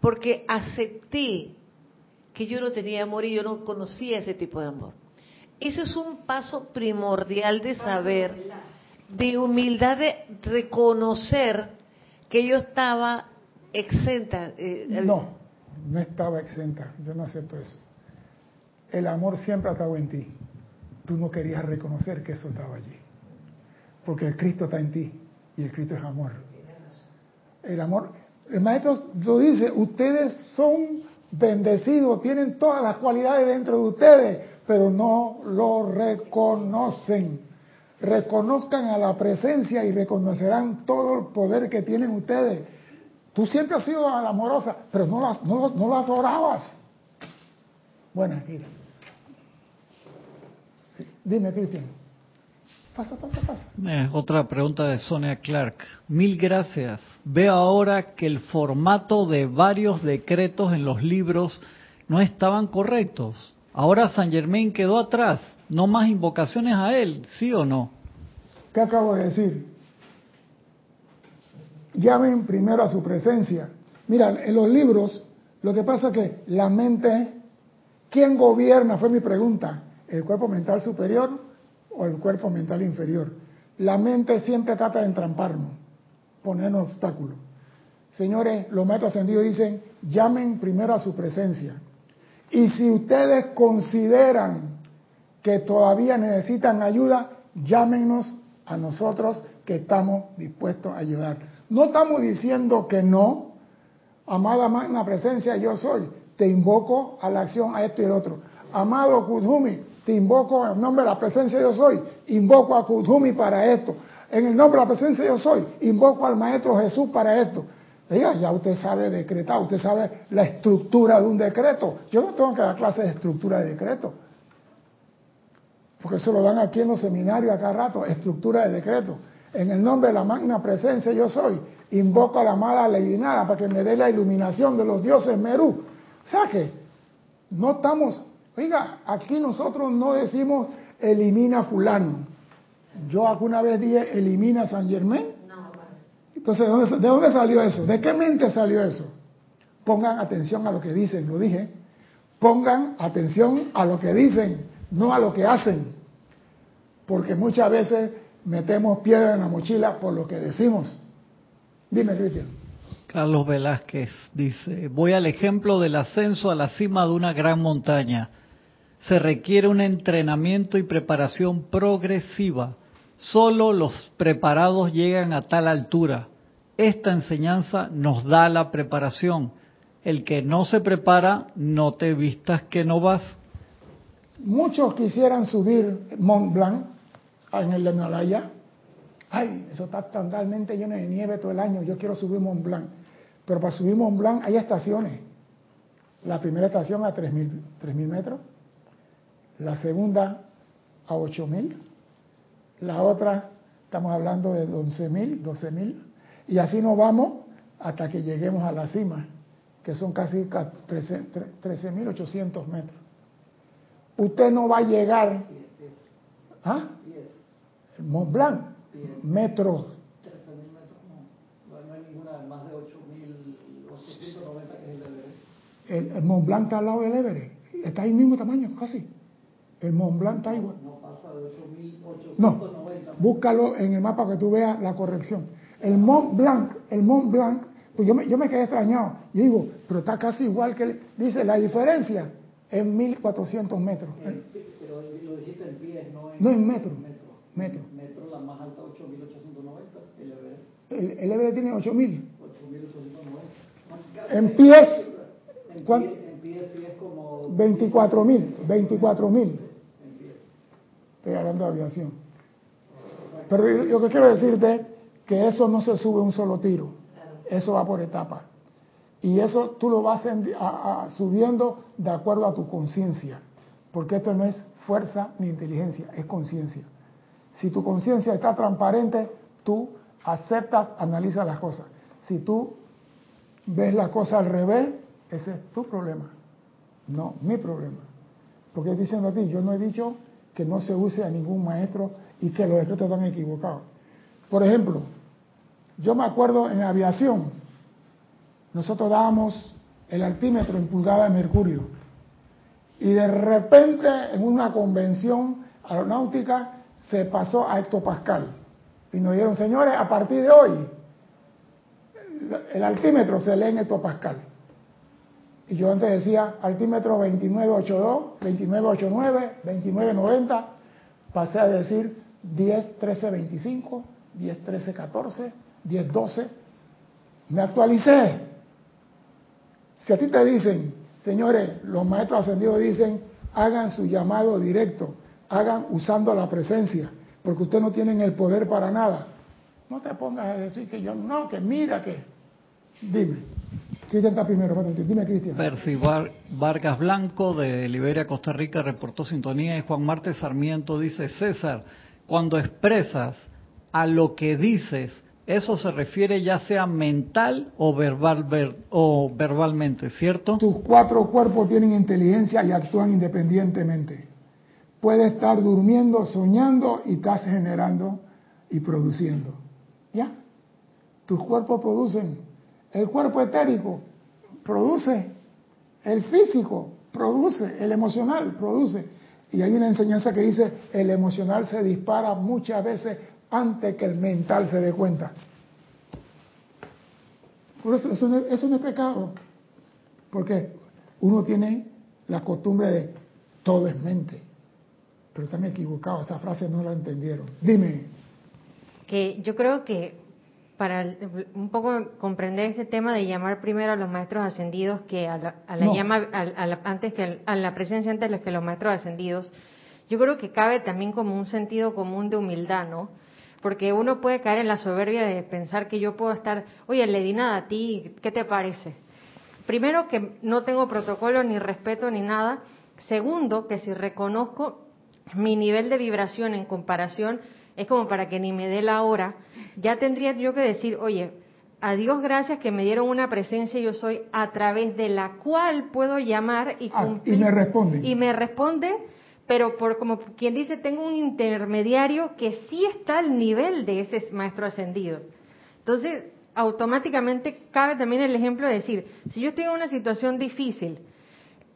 porque acepté que yo no tenía amor y yo no conocía ese tipo de amor. Ese es un paso primordial de saber, de humildad, de reconocer que yo estaba exenta. Eh, no, no estaba exenta, yo no acepto eso. El amor siempre ha estado en ti tú no querías reconocer que eso estaba allí. Porque el Cristo está en ti y el Cristo es amor. El amor, el maestro lo dice, ustedes son bendecidos, tienen todas las cualidades dentro de ustedes, pero no lo reconocen. Reconozcan a la presencia y reconocerán todo el poder que tienen ustedes. Tú siempre has sido amorosa, pero no las, no, no las orabas. Buenas. Dime, Cristian. Pasa, pasa, pasa. Eh, otra pregunta de Sonia Clark. Mil gracias. Veo ahora que el formato de varios decretos en los libros no estaban correctos. Ahora San Germain quedó atrás. No más invocaciones a él, ¿sí o no? ¿Qué acabo de decir? Llamen primero a su presencia. Mira, en los libros, lo que pasa es que la mente, ¿quién gobierna? Fue mi pregunta el cuerpo mental superior o el cuerpo mental inferior. La mente siempre trata de entramparnos, ponernos obstáculos. Señores, los maestros ascendidos dicen, llamen primero a su presencia. Y si ustedes consideran que todavía necesitan ayuda, llámenos a nosotros que estamos dispuestos a ayudar. No estamos diciendo que no, amada magna presencia, yo soy, te invoco a la acción a esto y el otro. Amado Kudhumi, te invoco en nombre de la presencia yo soy, invoco a Kudhumi para esto. en el nombre de la presencia yo soy, invoco al Maestro Jesús para esto. Diga, ya usted sabe decretar, usted sabe la estructura de un decreto. Yo no tengo que dar clases de estructura de decreto. Porque se lo dan aquí en los seminarios acá rato, estructura de decreto. En el nombre de la magna presencia yo soy, invoco a la mala leginada para que me dé la iluminación de los dioses Merú. O sea que no estamos, oiga, aquí nosotros no decimos elimina fulano. Yo alguna vez dije elimina San Germán. Entonces, ¿de dónde, salió eso? ¿De qué mente salió eso? Pongan atención a lo que dicen, lo dije. Pongan atención a lo que dicen, no a lo que hacen. Porque muchas veces metemos piedra en la mochila por lo que decimos. Dime, Cristian. Carlos Velázquez dice, voy al ejemplo del ascenso a la cima de una gran montaña. Se requiere un entrenamiento y preparación progresiva. Solo los preparados llegan a tal altura. Esta enseñanza nos da la preparación. El que no se prepara, no te vistas que no vas. Muchos quisieran subir Mont Blanc en el Himalaya. Ay, eso está totalmente lleno de nieve todo el año. Yo quiero subir Mont Blanc. Pero para subir Mont Blanc hay estaciones. La primera estación a 3.000 metros. La segunda a 8.000. La otra, estamos hablando de 11.000, 12.000. Y así nos vamos hasta que lleguemos a la cima, que son casi 13.800 metros. Usted no va a llegar. ¿Ah? Mont Blanc, metros. No hay ninguna más de 8.890 que es el El, Mont Blanc está al lado del Everest. Está ahí el mismo tamaño, casi. El Mont Blanc está igual. No pasa de 8.890. No, búscalo en el mapa que tú veas la corrección. El Mont Blanc, el Mont Blanc, pues yo me, yo me quedé extrañado. Yo digo, pero está casi igual que, dice, la diferencia es 1.400 metros. Eh, pero lo dijiste en pies, no en, no en metros. Metro. Metro, la más alta 8.890, el Everest. El, el Everest tiene 8.000. 8.890. En pies. En pies, en pies sí es como... 24.000, 24.000. Estoy hablando de aviación. Pero lo que quiero decirte que eso no se sube un solo tiro. Eso va por etapas. Y eso tú lo vas a, subiendo de acuerdo a tu conciencia. Porque esto no es fuerza ni inteligencia, es conciencia. Si tu conciencia está transparente, tú aceptas, analizas las cosas. Si tú ves las cosas al revés, ese es tu problema, no mi problema. Porque estoy diciendo a ti, yo no he dicho que no se use a ningún maestro y que los decretos están equivocados. Por ejemplo, yo me acuerdo en aviación, nosotros dábamos el altímetro en pulgada de mercurio y de repente en una convención aeronáutica se pasó a hectopascal y nos dijeron, señores, a partir de hoy el altímetro se lee en hectopascal. Y yo antes decía altímetro 2982, 2989, 2990, pasé a decir 10, 13, 25, 10, 13, 14, 10, 12. Me actualicé. Si a ti te dicen, señores, los maestros ascendidos dicen, hagan su llamado directo, hagan usando la presencia, porque ustedes no tienen el poder para nada. No te pongas a decir que yo no, que mira que. Dime. Cristian está primero, dime Cristian. Percy Vargas Blanco de Liberia, Costa Rica, reportó sintonía y Juan Marte Sarmiento dice, César, cuando expresas a lo que dices, eso se refiere ya sea mental o, verbal, o verbalmente, ¿cierto? Tus cuatro cuerpos tienen inteligencia y actúan independientemente. Puedes estar durmiendo, soñando y estás generando y produciendo. ¿Ya? Tus cuerpos producen el cuerpo etérico produce, el físico produce, el emocional produce. Y hay una enseñanza que dice, el emocional se dispara muchas veces antes que el mental se dé cuenta. Por eso, eso no, eso no es pecado. Porque uno tiene la costumbre de todo es mente. Pero están equivocados, esa frase no la entendieron. Dime. Que yo creo que para un poco comprender ese tema de llamar primero a los maestros ascendidos que a la, llama antes que a la presencia antes de que los maestros ascendidos yo creo que cabe también como un sentido común de humildad no porque uno puede caer en la soberbia de pensar que yo puedo estar, oye, le di nada a ti, ¿qué te parece? Primero, que no tengo protocolo ni respeto ni nada. Segundo, que si reconozco mi nivel de vibración en comparación, es como para que ni me dé la hora, ya tendría yo que decir, oye, a Dios gracias que me dieron una presencia yo soy a través de la cual puedo llamar y cumplir. Ah, y me responde. Y me responde pero por como quien dice, tengo un intermediario que sí está al nivel de ese maestro ascendido. Entonces, automáticamente cabe también el ejemplo de decir, si yo estoy en una situación difícil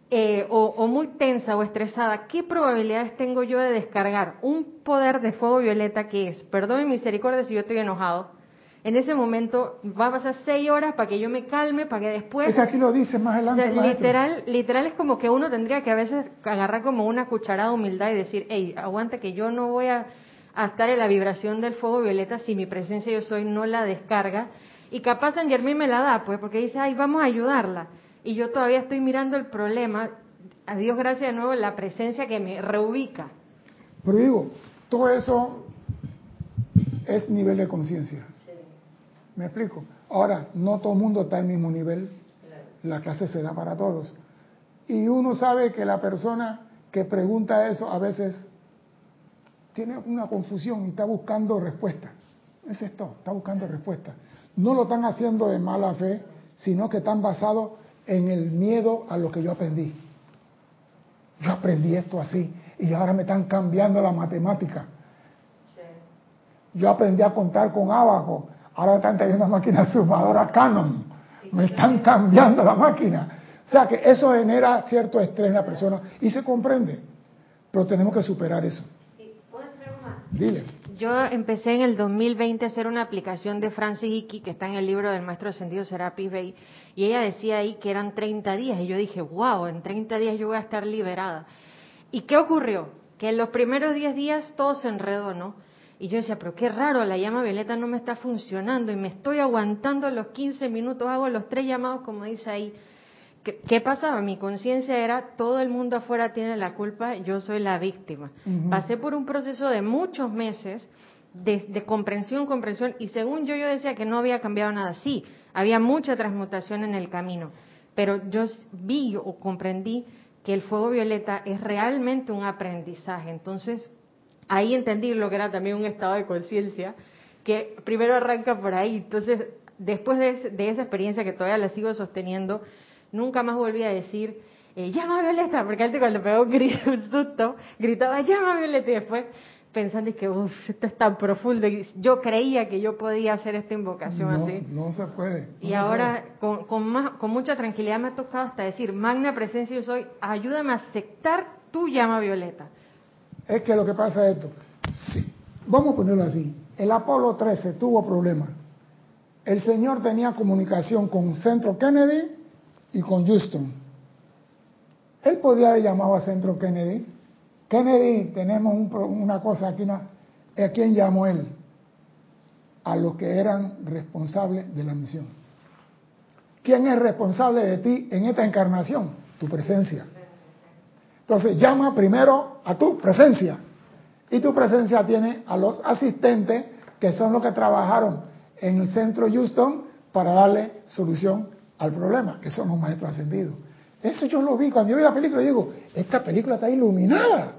eh, o, o, muy tensa o estresada, ¿qué probabilidades tengo yo de descargar un poder de fuego violeta que es, perdón y misericordia si yo estoy enojado, en ese momento va a pasar seis horas para que yo me calme, para que después... Es que aquí lo dice más adelante. literal, literal es como que uno tendría que a veces agarrar como una cucharada de humildad y decir, hey, aguanta que yo no voy a, estar en la vibración del fuego violeta si mi presencia yo soy no la descarga. Y capaz San Germán me la da, pues, porque dice, ay, vamos a ayudarla. Y yo todavía estoy mirando el problema. A Dios gracias de nuevo la presencia que me reubica. Pero digo, todo eso es nivel de conciencia. ¿Me explico? Ahora, no todo el mundo está al mismo nivel. La clase se da para todos. Y uno sabe que la persona que pregunta eso a veces tiene una confusión y está buscando respuesta. Es esto, está buscando respuesta. No lo están haciendo de mala fe, sino que están basados en el miedo a lo que yo aprendí. Yo aprendí esto así y ahora me están cambiando la matemática. Yo aprendí a contar con abajo Ahora están teniendo una máquina sumadora Canon. Me están cambiando la máquina. O sea que eso genera cierto estrés en la persona y se comprende. Pero tenemos que superar eso. Dile. Yo empecé en el 2020 a hacer una aplicación de Francis Hickey, que está en el libro del maestro ascendido Serapis Bey, y ella decía ahí que eran 30 días, y yo dije, wow, en 30 días yo voy a estar liberada. ¿Y qué ocurrió? Que en los primeros 10 días todo se enredó, ¿no? Y yo decía, pero qué raro, la llama violeta no me está funcionando y me estoy aguantando los 15 minutos, hago los tres llamados como dice ahí. ¿Qué, pasaba? Mi conciencia era, todo el mundo afuera tiene la culpa, yo soy la víctima. Pasé por un proceso de muchos meses de, de, comprensión, comprensión, y según yo, yo decía que no había cambiado nada. Sí, había mucha transmutación en el camino, pero yo vi o comprendí que el fuego violeta es realmente un aprendizaje. Entonces, ahí entendí lo que era también un estado de conciencia, que primero arranca por ahí. Entonces, después de, esa experiencia que todavía la sigo sosteniendo, nunca más volví a decir, eh, llama a Violeta, porque antes cuando pegó un, un susto, gritaba, llama a Violeta, y después pensando que, uff, esto es tan profundo. Yo creía que yo podía hacer esta invocación así. No se puede. y ahora, Con, con, más, con mucha tranquilidad me ha tocado hasta decir, Magna Presencia yo soy, ayúdame a aceptar tu llama Violeta. Es que lo que pasa es esto. Vamos a ponerlo así. El Apolo 13 tuvo problemas. El señor tenía comunicación con Centro Kennedy y con Houston. Él podía haber llamado a Centro Kennedy. Kennedy, tenemos una cosa aquí. ¿A quién llamó él? A los que eran responsables de la misión. ¿Quién es responsable de ti en esta encarnación? Tu presencia. Entonces llama primero a tu presencia. Y tu presencia tiene a los asistentes, que son los que trabajaron en el centro Houston para darle solución al problema, que son los maestros ascendidos. Eso yo lo vi. Cuando yo vi la película, digo, esta película está iluminada.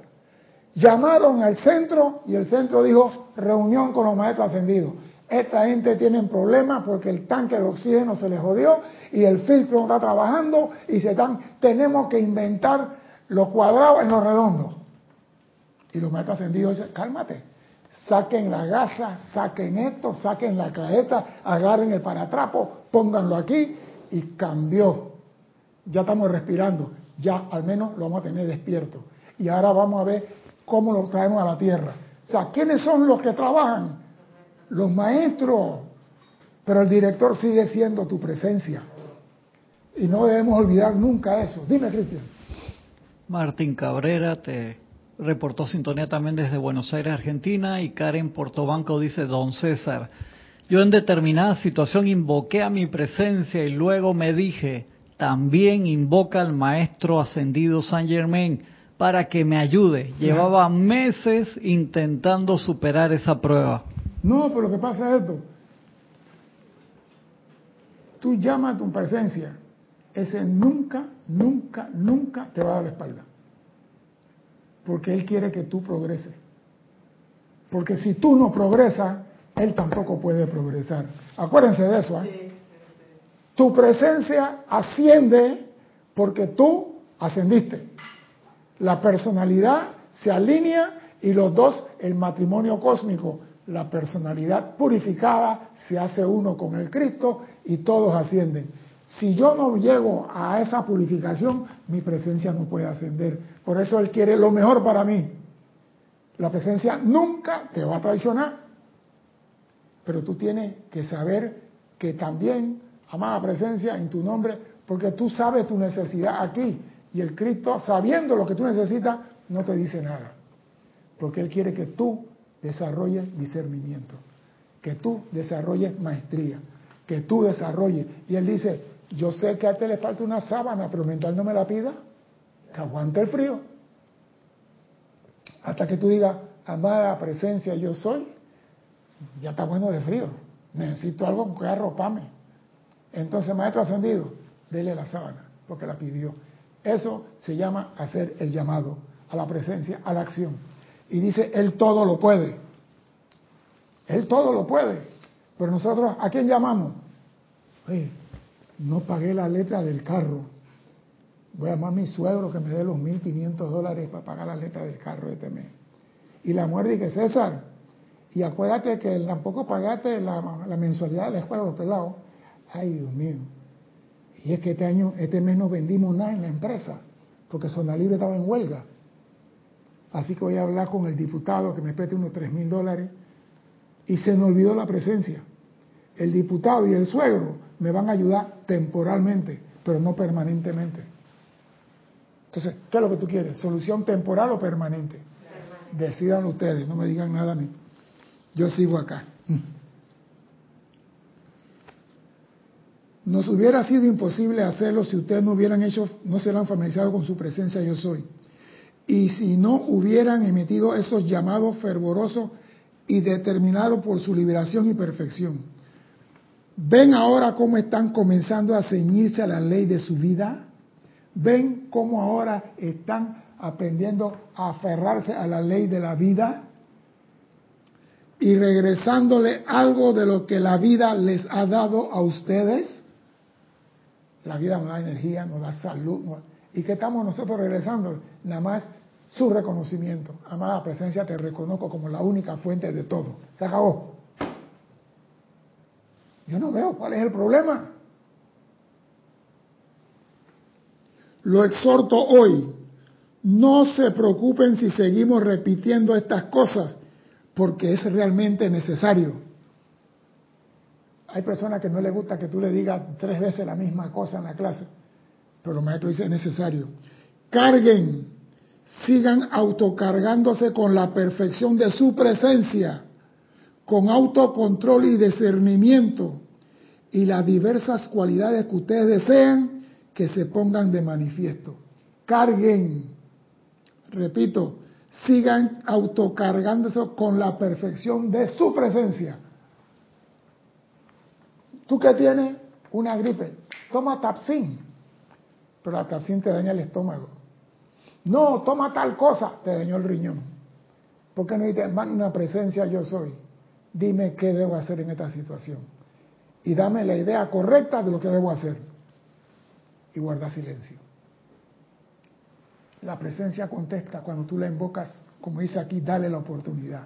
Llamaron al centro y el centro dijo, reunión con los maestros ascendidos. Esta gente tiene problemas porque el tanque de oxígeno se les jodió y el filtro no está trabajando y se están, tenemos que inventar los cuadrados en los redondos. Y los maestros ascendidos dicen, cálmate, saquen la gasa, saquen esto, saquen la caeta, agarren el paratrapo, pónganlo aquí y cambió. Ya estamos respirando, ya al menos lo vamos a tener despierto. Y ahora vamos a ver cómo lo traemos a la tierra. O sea, ¿quiénes son los que trabajan? Los maestros. Pero el director sigue siendo tu presencia. Y no debemos olvidar nunca eso. Dime, Cristian. Martín Cabrera te reportó sintonía también desde Buenos Aires, Argentina, y Karen Portobanco dice, don César, yo en determinada situación invoqué a mi presencia y luego me dije, también invoca al maestro ascendido San Germain para que me ayude. Llevaba meses intentando superar esa prueba. No, pero lo que pasa es esto. Tú llamas a tu presencia, ese nunca, nunca, nunca te va a dar la espalda. Porque Él quiere que tú progreses. Porque si tú no progresas, Él tampoco puede progresar. Acuérdense de eso. ¿eh? Tu presencia asciende porque tú ascendiste. La personalidad se alinea y los dos, el matrimonio cósmico, la personalidad purificada se hace uno con el Cristo y todos ascienden. Si yo no llego a esa purificación, mi presencia no puede ascender. Por eso Él quiere lo mejor para mí. La presencia nunca te va a traicionar. Pero tú tienes que saber que también, amada presencia, en tu nombre, porque tú sabes tu necesidad aquí. Y el Cristo, sabiendo lo que tú necesitas, no te dice nada. Porque Él quiere que tú desarrolles discernimiento, que tú desarrolles maestría, que tú desarrolles. Y Él dice, yo sé que a ti le falta una sábana, pero mientras no me la pida, que aguante el frío. Hasta que tú digas, amada presencia, yo soy, ya está bueno de frío. Necesito algo que arroparme. Entonces, maestro ascendido, dele la sábana, porque la pidió. Eso se llama hacer el llamado a la presencia, a la acción. Y dice, Él todo lo puede. Él todo lo puede. Pero nosotros, ¿a quién llamamos? Oye, no pagué la letra del carro. Voy a llamar a mi suegro que me dé los 1.500 dólares para pagar la letra del carro este mes. Y la muerte dice, César, y acuérdate que tampoco pagaste la, mensualidad del juego pelado. Ay, Dios mío. Y es que este año, este mes no vendimos nada en la empresa, porque Zona Libre estaba en huelga. Así que voy a hablar con el diputado que me preste unos 3 mil dólares. Y se me olvidó la presencia. El diputado y el suegro me van a ayudar temporalmente, pero no permanentemente. Entonces, ¿qué es lo que tú quieres? ¿Solución temporal o permanente? Decidan ustedes, no me digan nada a mí. Yo sigo acá. Nos hubiera sido imposible hacerlo si ustedes no hubieran hecho, no se han familiarizado con su presencia yo soy. Y si no hubieran emitido esos llamados fervorosos y determinados por su liberación y perfección. ¿Ven ahora cómo están comenzando a ceñirse a la ley de su vida? ¿Ven cómo ahora están aprendiendo a aferrarse a la ley de la vida? Y regresándole algo de lo que la vida les ha dado a ustedes. La vida nos da energía, nos da salud. ¿Y qué estamos nosotros regresando? Nada más su reconocimiento. Amada presencia, te reconozco como la única fuente de todo. Se acabó. Yo no veo cuál es el problema. Lo exhorto hoy. No se preocupen si seguimos repitiendo estas cosas, porque es realmente necesario. Hay personas que no les gusta que tú le digas tres veces la misma cosa en la clase, pero el maestro dice es necesario. Carguen, sigan autocargándose con la perfección de su presencia, con autocontrol y discernimiento y las diversas cualidades que ustedes desean que se pongan de manifiesto. Carguen, repito, sigan autocargándose con la perfección de su presencia. ¿Tú qué tienes? Una gripe. Toma Tapsin. Pero la Tapsin te daña el estómago. No, toma tal cosa. Te dañó el riñón. ¿Por qué no dices, una presencia yo soy? Dime qué debo hacer en esta situación. Y dame la idea correcta de lo que debo hacer. Y guarda silencio. La presencia contesta cuando tú la invocas, como dice aquí, dale la oportunidad.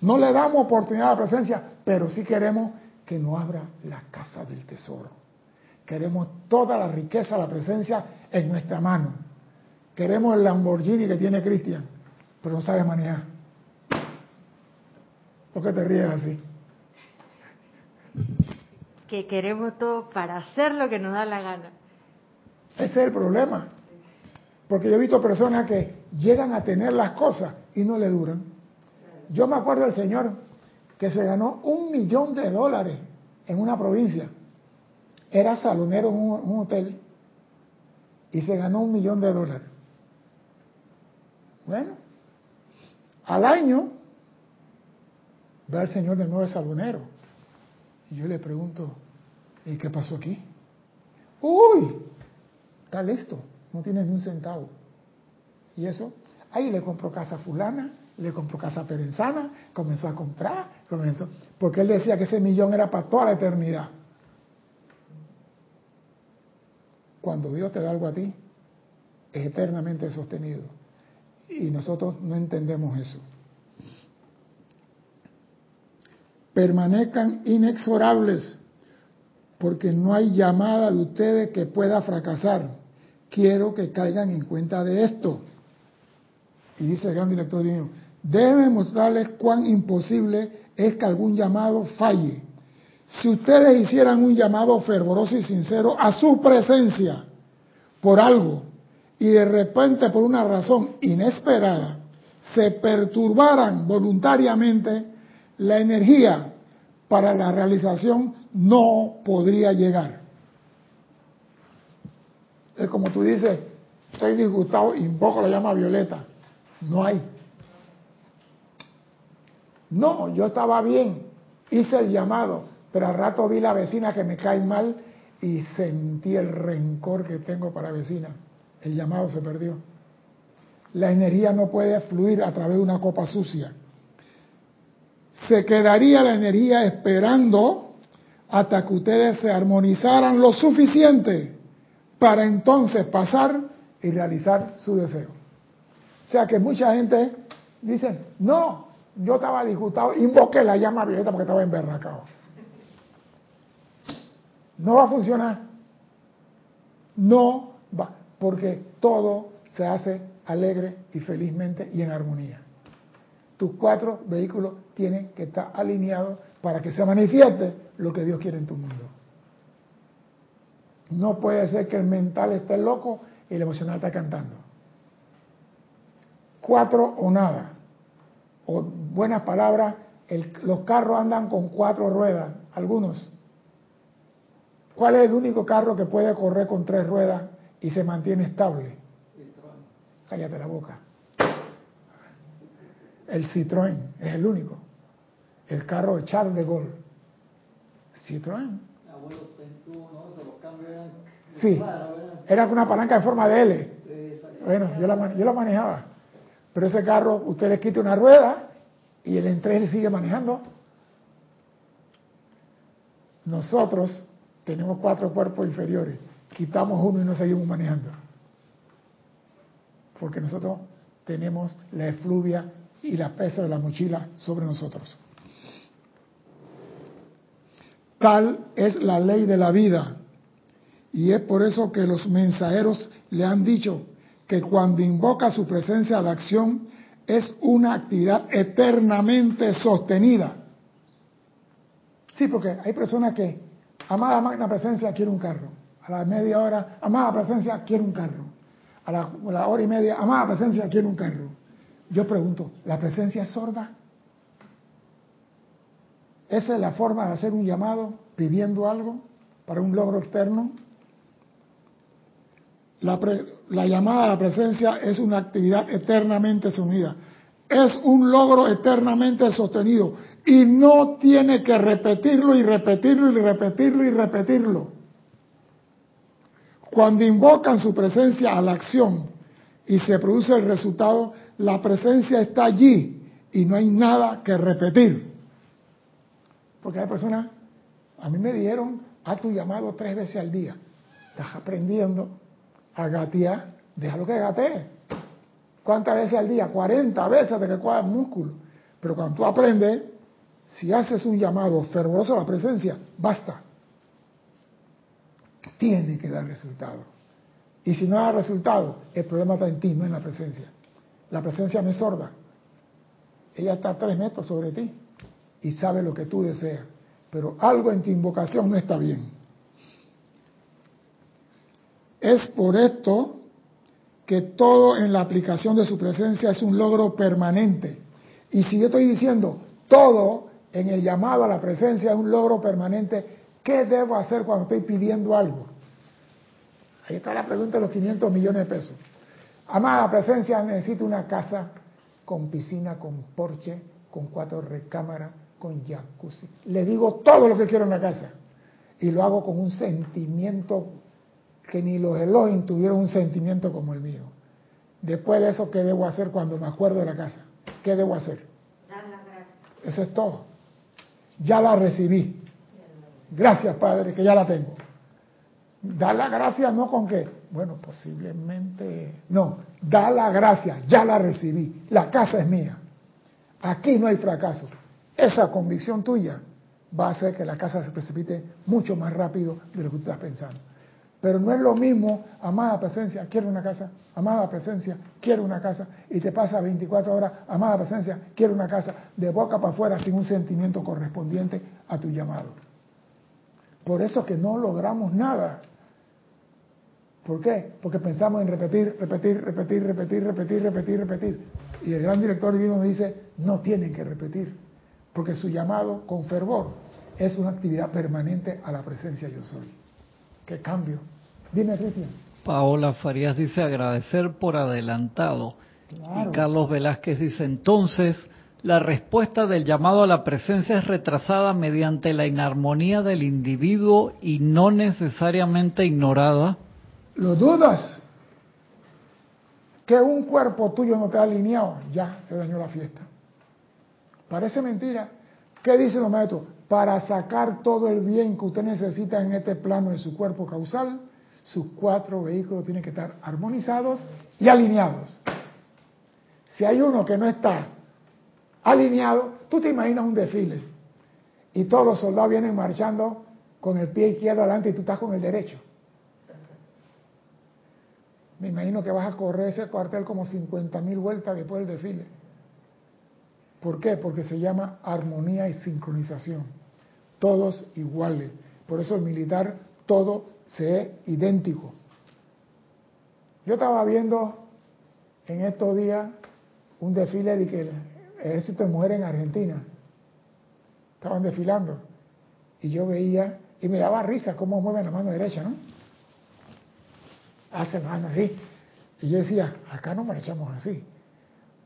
No le damos oportunidad a la presencia, pero sí queremos que nos abra la casa del tesoro. Queremos toda la riqueza, la presencia en nuestra mano. Queremos el Lamborghini que tiene Cristian, pero no sabe manejar. ¿Por qué te ríes así? Que queremos todo para hacer lo que nos da la gana. Ese es el problema. Porque yo he visto personas que llegan a tener las cosas y no le duran. Yo me acuerdo del señor que se ganó un millón de dólares en una provincia. Era salonero en un, hotel y se ganó un millón de dólares. Bueno, al año ve al Señor de nuevo salonero. Y yo le pregunto, ¿y qué pasó aquí? Uy, está listo, no tiene ni un centavo. ¿Y eso? Ahí le compró casa fulana, le compró casa perenzana, comenzó a comprar, comenzó, porque él decía que ese millón era para toda la eternidad. Cuando Dios te da algo a ti, es eternamente sostenido. Y nosotros no entendemos eso. Permanezcan inexorables, porque no hay llamada de ustedes que pueda fracasar. Quiero que caigan en cuenta de esto. Y dice el gran director divino, debe mostrarles cuán imposible es que algún llamado falle. Si ustedes hicieran un llamado fervoroso y sincero a su presencia por algo y de repente por una razón inesperada se perturbaran voluntariamente, la energía para la realización no podría llegar. Es como tú dices, estoy disgustado, invoco la llama violeta. No hay. No, yo estaba bien, hice el llamado, pero al rato vi la vecina que me cae mal y sentí el rencor que tengo para vecina. El llamado se perdió. La energía no puede fluir a través de una copa sucia. Se quedaría la energía esperando hasta que ustedes se armonizaran lo suficiente para entonces pasar y realizar su deseo. O sea que mucha gente dice, no, yo estaba disgustado, invoqué la llama violeta porque estaba emberracado. No va a funcionar. No va, porque todo se hace alegre y felizmente y en armonía. Tus cuatro vehículos tienen que estar alineados para que se manifieste lo que Dios quiere en tu mundo. No puede ser que el mental esté loco y el emocional está cantando. Cuatro o nada. O buenas palabras, los carros andan con cuatro ruedas, algunos. ¿Cuál es el único carro que puede correr con tres ruedas y se mantiene estable? Cállate la boca. El Citroën es el único. El carro de Charles de Gaulle. Citroën. Sí, era con una palanca en forma de L. Bueno, yo la, yo la manejaba. Pero ese carro, usted le quita una rueda y el entre sigue manejando. Nosotros tenemos cuatro cuerpos inferiores, quitamos uno y no seguimos manejando. Porque nosotros tenemos la efluvia y la pesa de la mochila sobre nosotros. Tal es la ley de la vida. Y es por eso que los mensajeros le han dicho que cuando invoca su presencia la acción es una actividad eternamente sostenida. Sí, porque hay personas que, amada magna presencia, quiere un carro. A la media hora, amada presencia, quiere un carro. A la, a la hora y media, amada presencia, quiere un carro. Yo pregunto, ¿la presencia es sorda? ¿Esa es la forma de hacer un llamado pidiendo algo para un logro externo? La, llamada a la presencia es una actividad eternamente unida. Es un logro eternamente sostenido. Y no tiene que repetirlo y repetirlo y repetirlo y repetirlo. Cuando invocan su presencia a la acción y se produce el resultado, la presencia está allí y no hay nada que repetir. Porque hay personas, a mí me dijeron, haz tu llamado tres veces al día. Estás aprendiendo a gatear, déjalo que gatee. ¿Cuántas veces al día? 40 veces de que cuadra el músculo. Pero cuando tú aprendes, si haces un llamado fervoroso a la presencia, basta. Tiene que dar resultado. Y si no da resultado, el problema está en ti, no en la presencia. La presencia no es sorda. Ella está tres metros sobre ti y sabe lo que tú deseas. Pero algo en tu invocación no está bien. Es por esto que todo en la aplicación de su presencia es un logro permanente. Y si yo estoy diciendo todo en el llamado a la presencia es un logro permanente, ¿qué debo hacer cuando estoy pidiendo algo? Ahí está la pregunta de los 500 millones de pesos. Amada presencia, necesito una casa con piscina, con porche, con cuatro recámaras, con jacuzzi. Le digo todo lo que quiero en la casa. Y lo hago con un sentimiento que ni los Elohim tuvieron un sentimiento como el mío. Después de eso, ¿qué debo hacer cuando me acuerdo de la casa? ¿Qué debo hacer? Dar la gracia. Eso es todo. Ya la recibí. Gracias, Padre, que ya la tengo. Dar la gracia no con que, bueno, posiblemente, no, da la gracia, ya la recibí, la casa es mía. Aquí no hay fracaso. Esa convicción tuya va a hacer que la casa se precipite mucho más rápido de lo que tú estás pensando. Pero no es lo mismo, amada presencia, quiero una casa, amada presencia, quiero una casa, y te pasa 24 horas, amada presencia, quiero una casa, de boca para afuera, sin un sentimiento correspondiente a tu llamado. Por eso que no logramos nada. ¿Por qué? Porque pensamos en repetir, repetir, repetir, repetir, repetir, repetir, repetir. Y el gran director divino nos dice, no tienen que repetir, porque su llamado con fervor es una actividad permanente a la presencia yo soy. ¿Qué cambio? Dime, Cristian. Paola Farías dice agradecer por adelantado. Y Carlos Velázquez dice entonces, la respuesta del llamado a la presencia es retrasada mediante la inarmonía del individuo y no necesariamente ignorada. ¿Lo dudas? que un cuerpo tuyo no te ha alineado, ya se dañó la fiesta. Parece mentira. ¿Qué dice los maestros? Para sacar todo el bien que usted necesita en este plano de su cuerpo causal, sus cuatro vehículos tienen que estar armonizados y alineados. Si hay uno que no está alineado, tú te imaginas un desfile y todos los soldados vienen marchando con el pie izquierdo adelante y tú estás con el derecho. Me imagino que vas a correr ese cuartel como 50 mil vueltas después del desfile. ¿Por qué? Porque se llama armonía y sincronización. Todos iguales. Por eso el militar todo se es idéntico. Yo estaba viendo en estos días un desfile de que el ejército de mujeres en Argentina estaban desfilando y yo veía y me daba risa cómo mueven la mano derecha, ¿no? Hace mano así. Y yo decía, acá no marchamos así.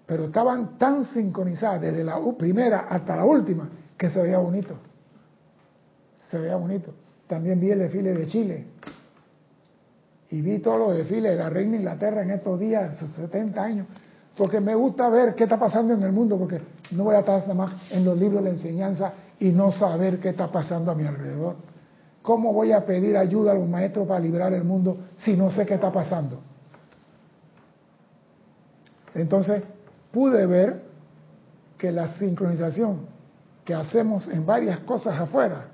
Pero estaban tan sincronizadas desde la primera hasta la última que se veía bonito. Se veía bonito. También vi el desfile de Chile. Y vi todos los desfiles de la reina Inglaterra en estos días, sus 70 años. Porque me gusta ver qué está pasando en el mundo, porque no voy a estar nada más en los libros de enseñanza y no saber qué está pasando a mi alrededor. ¿Cómo voy a pedir ayuda a los maestros para librar el mundo si no sé qué está pasando? Entonces, pude ver que la sincronización que hacemos en varias cosas afuera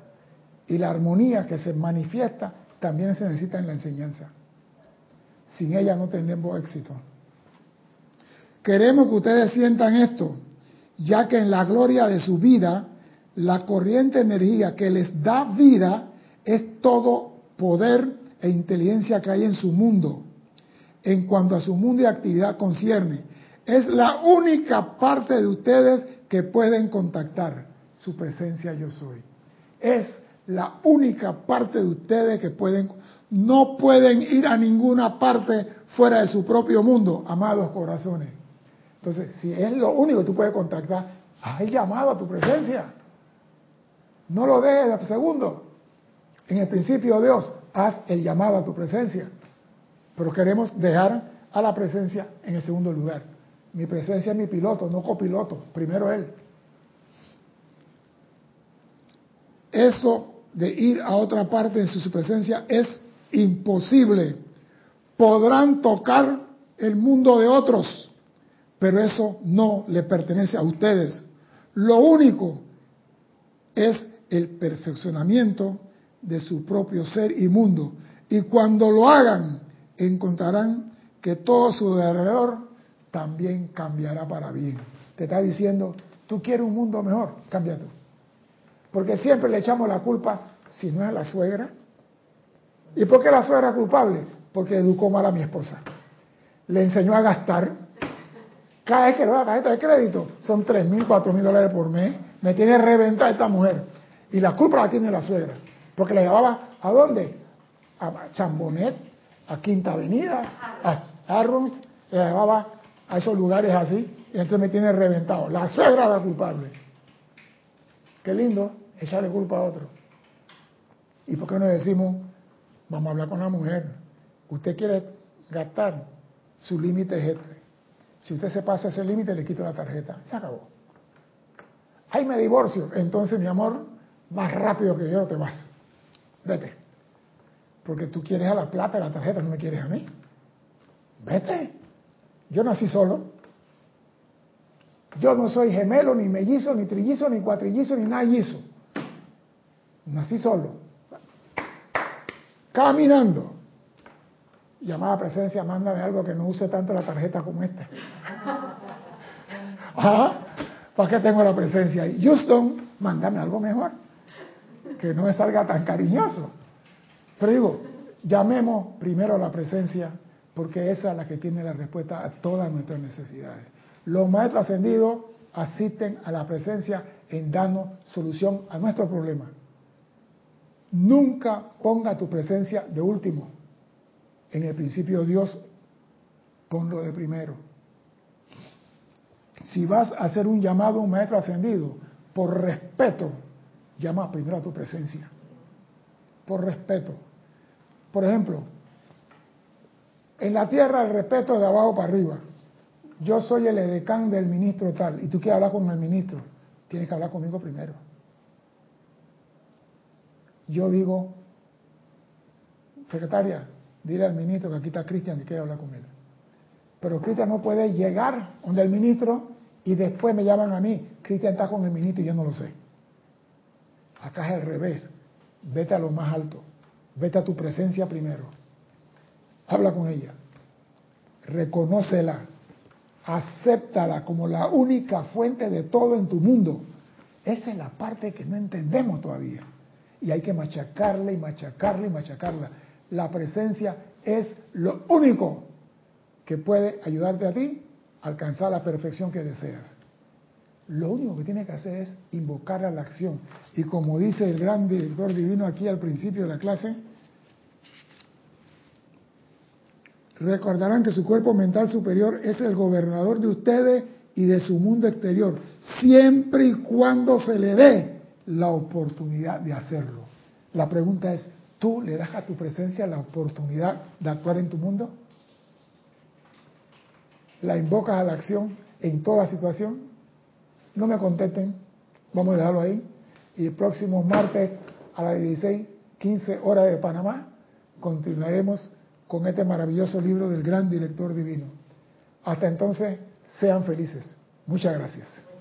y la armonía que se manifiesta también se necesita en la enseñanza. Sin ella no tendremos éxito. Queremos que ustedes sientan esto, ya que en la gloria de su vida, la corriente energía que les da vida es todo poder e inteligencia que hay en su mundo. En cuanto a su mundo y actividad concierne, es la única parte de ustedes que pueden contactar. Su presencia yo soy. Es la única parte de ustedes que pueden, no pueden ir a ninguna parte fuera de su propio mundo, amados corazones. Entonces, si es lo único que tú puedes contactar, hay llamado a tu presencia. No lo dejes de segundo. En el principio, Dios, haz el llamado a tu presencia. Pero queremos dejar a la presencia en el segundo lugar. Mi presencia es mi piloto, no copiloto. Primero Él. Eso de ir a otra parte en su presencia es imposible. Podrán tocar el mundo de otros, pero eso no le pertenece a ustedes. Lo único es el perfeccionamiento de su propio ser y mundo. Y cuando lo hagan, encontrarán que todo su alrededor también cambiará para bien. Te está diciendo, tú quieres un mundo mejor, cambia tú. Porque siempre le echamos la culpa, si no es a la suegra. ¿Y por qué la suegra es culpable? Porque educó mal a mi esposa. Le enseñó a gastar. Cada vez que le da tarjeta de crédito, son tres mil, cuatro mil dólares por mes. Me tiene reventada esta mujer. Y la culpa la tiene la suegra. Porque le llevaba a dónde? A Chambonet, a Quinta Avenida, a Arrons, le llevaba a esos lugares así, y entonces me tiene reventado. La suegra la culpable. Qué lindo echarle culpa a otro. ¿Y por qué no decimos, vamos a hablar con la mujer? Usted quiere gastar, su límite es este. Si usted se pasa ese límite, le quito la tarjeta. Se acabó. Ahí me divorcio. Entonces, mi amor, más rápido que yo te vas. Vete. Porque tú quieres a la plata de la tarjeta, no me quieres a mí. Vete. Yo nací solo. Yo no soy gemelo, ni mellizo, ni trillizo, ni cuatrillizo, ni nadillizo. Nací solo. Caminando. Llamada presencia, mándame algo que no use tanto la tarjeta como esta. ¿Ah? ¿Para qué tengo la presencia ahí? Houston, mándame algo mejor. Que no me salga tan cariñoso. Pero digo, llamemos primero a la presencia, porque esa es la que tiene la respuesta a todas nuestras necesidades. Los maestros ascendidos asisten a la presencia en darnos solución a nuestro problema. Nunca ponga tu presencia de último. En el principio Dios, ponlo de primero. Si vas a hacer un llamado a un maestro ascendido, por respeto, llama primero a tu presencia. Por respeto. Por ejemplo, en la tierra el respeto es de abajo para arriba. Yo soy el edecán del ministro tal y tú quieres hablar con el ministro, tienes que hablar conmigo primero. Yo digo, secretaria, dile al ministro que aquí está Cristian que quiere hablar con él. Pero Cristian no puede llegar donde el ministro y después me llaman a mí. Cristian está con el ministro y yo no lo sé. Acá es al revés. Vete a lo más alto. Vete a tu presencia primero. Habla con ella. Reconócela. Acéptala como la única fuente de todo en tu mundo. Esa es la parte que no entendemos todavía. Y hay que machacarla y machacarla y machacarla. La presencia es lo único que puede ayudarte a ti a alcanzar la perfección que deseas. Lo único que tienes que hacer es invocar a la acción. Y como dice el gran director divino aquí al principio de la clase, recordarán que su cuerpo mental superior es el gobernador de ustedes y de su mundo exterior, siempre y cuando se le dé la oportunidad de hacerlo. La pregunta es, ¿tú le das a tu presencia la oportunidad de actuar en tu mundo? ¿La invocas a la acción en toda situación? No me contesten, vamos a dejarlo ahí. Y el próximo martes a las 16, 15 horas de Panamá, continuaremos con este maravilloso libro del gran director divino. Hasta entonces, sean felices. Muchas gracias.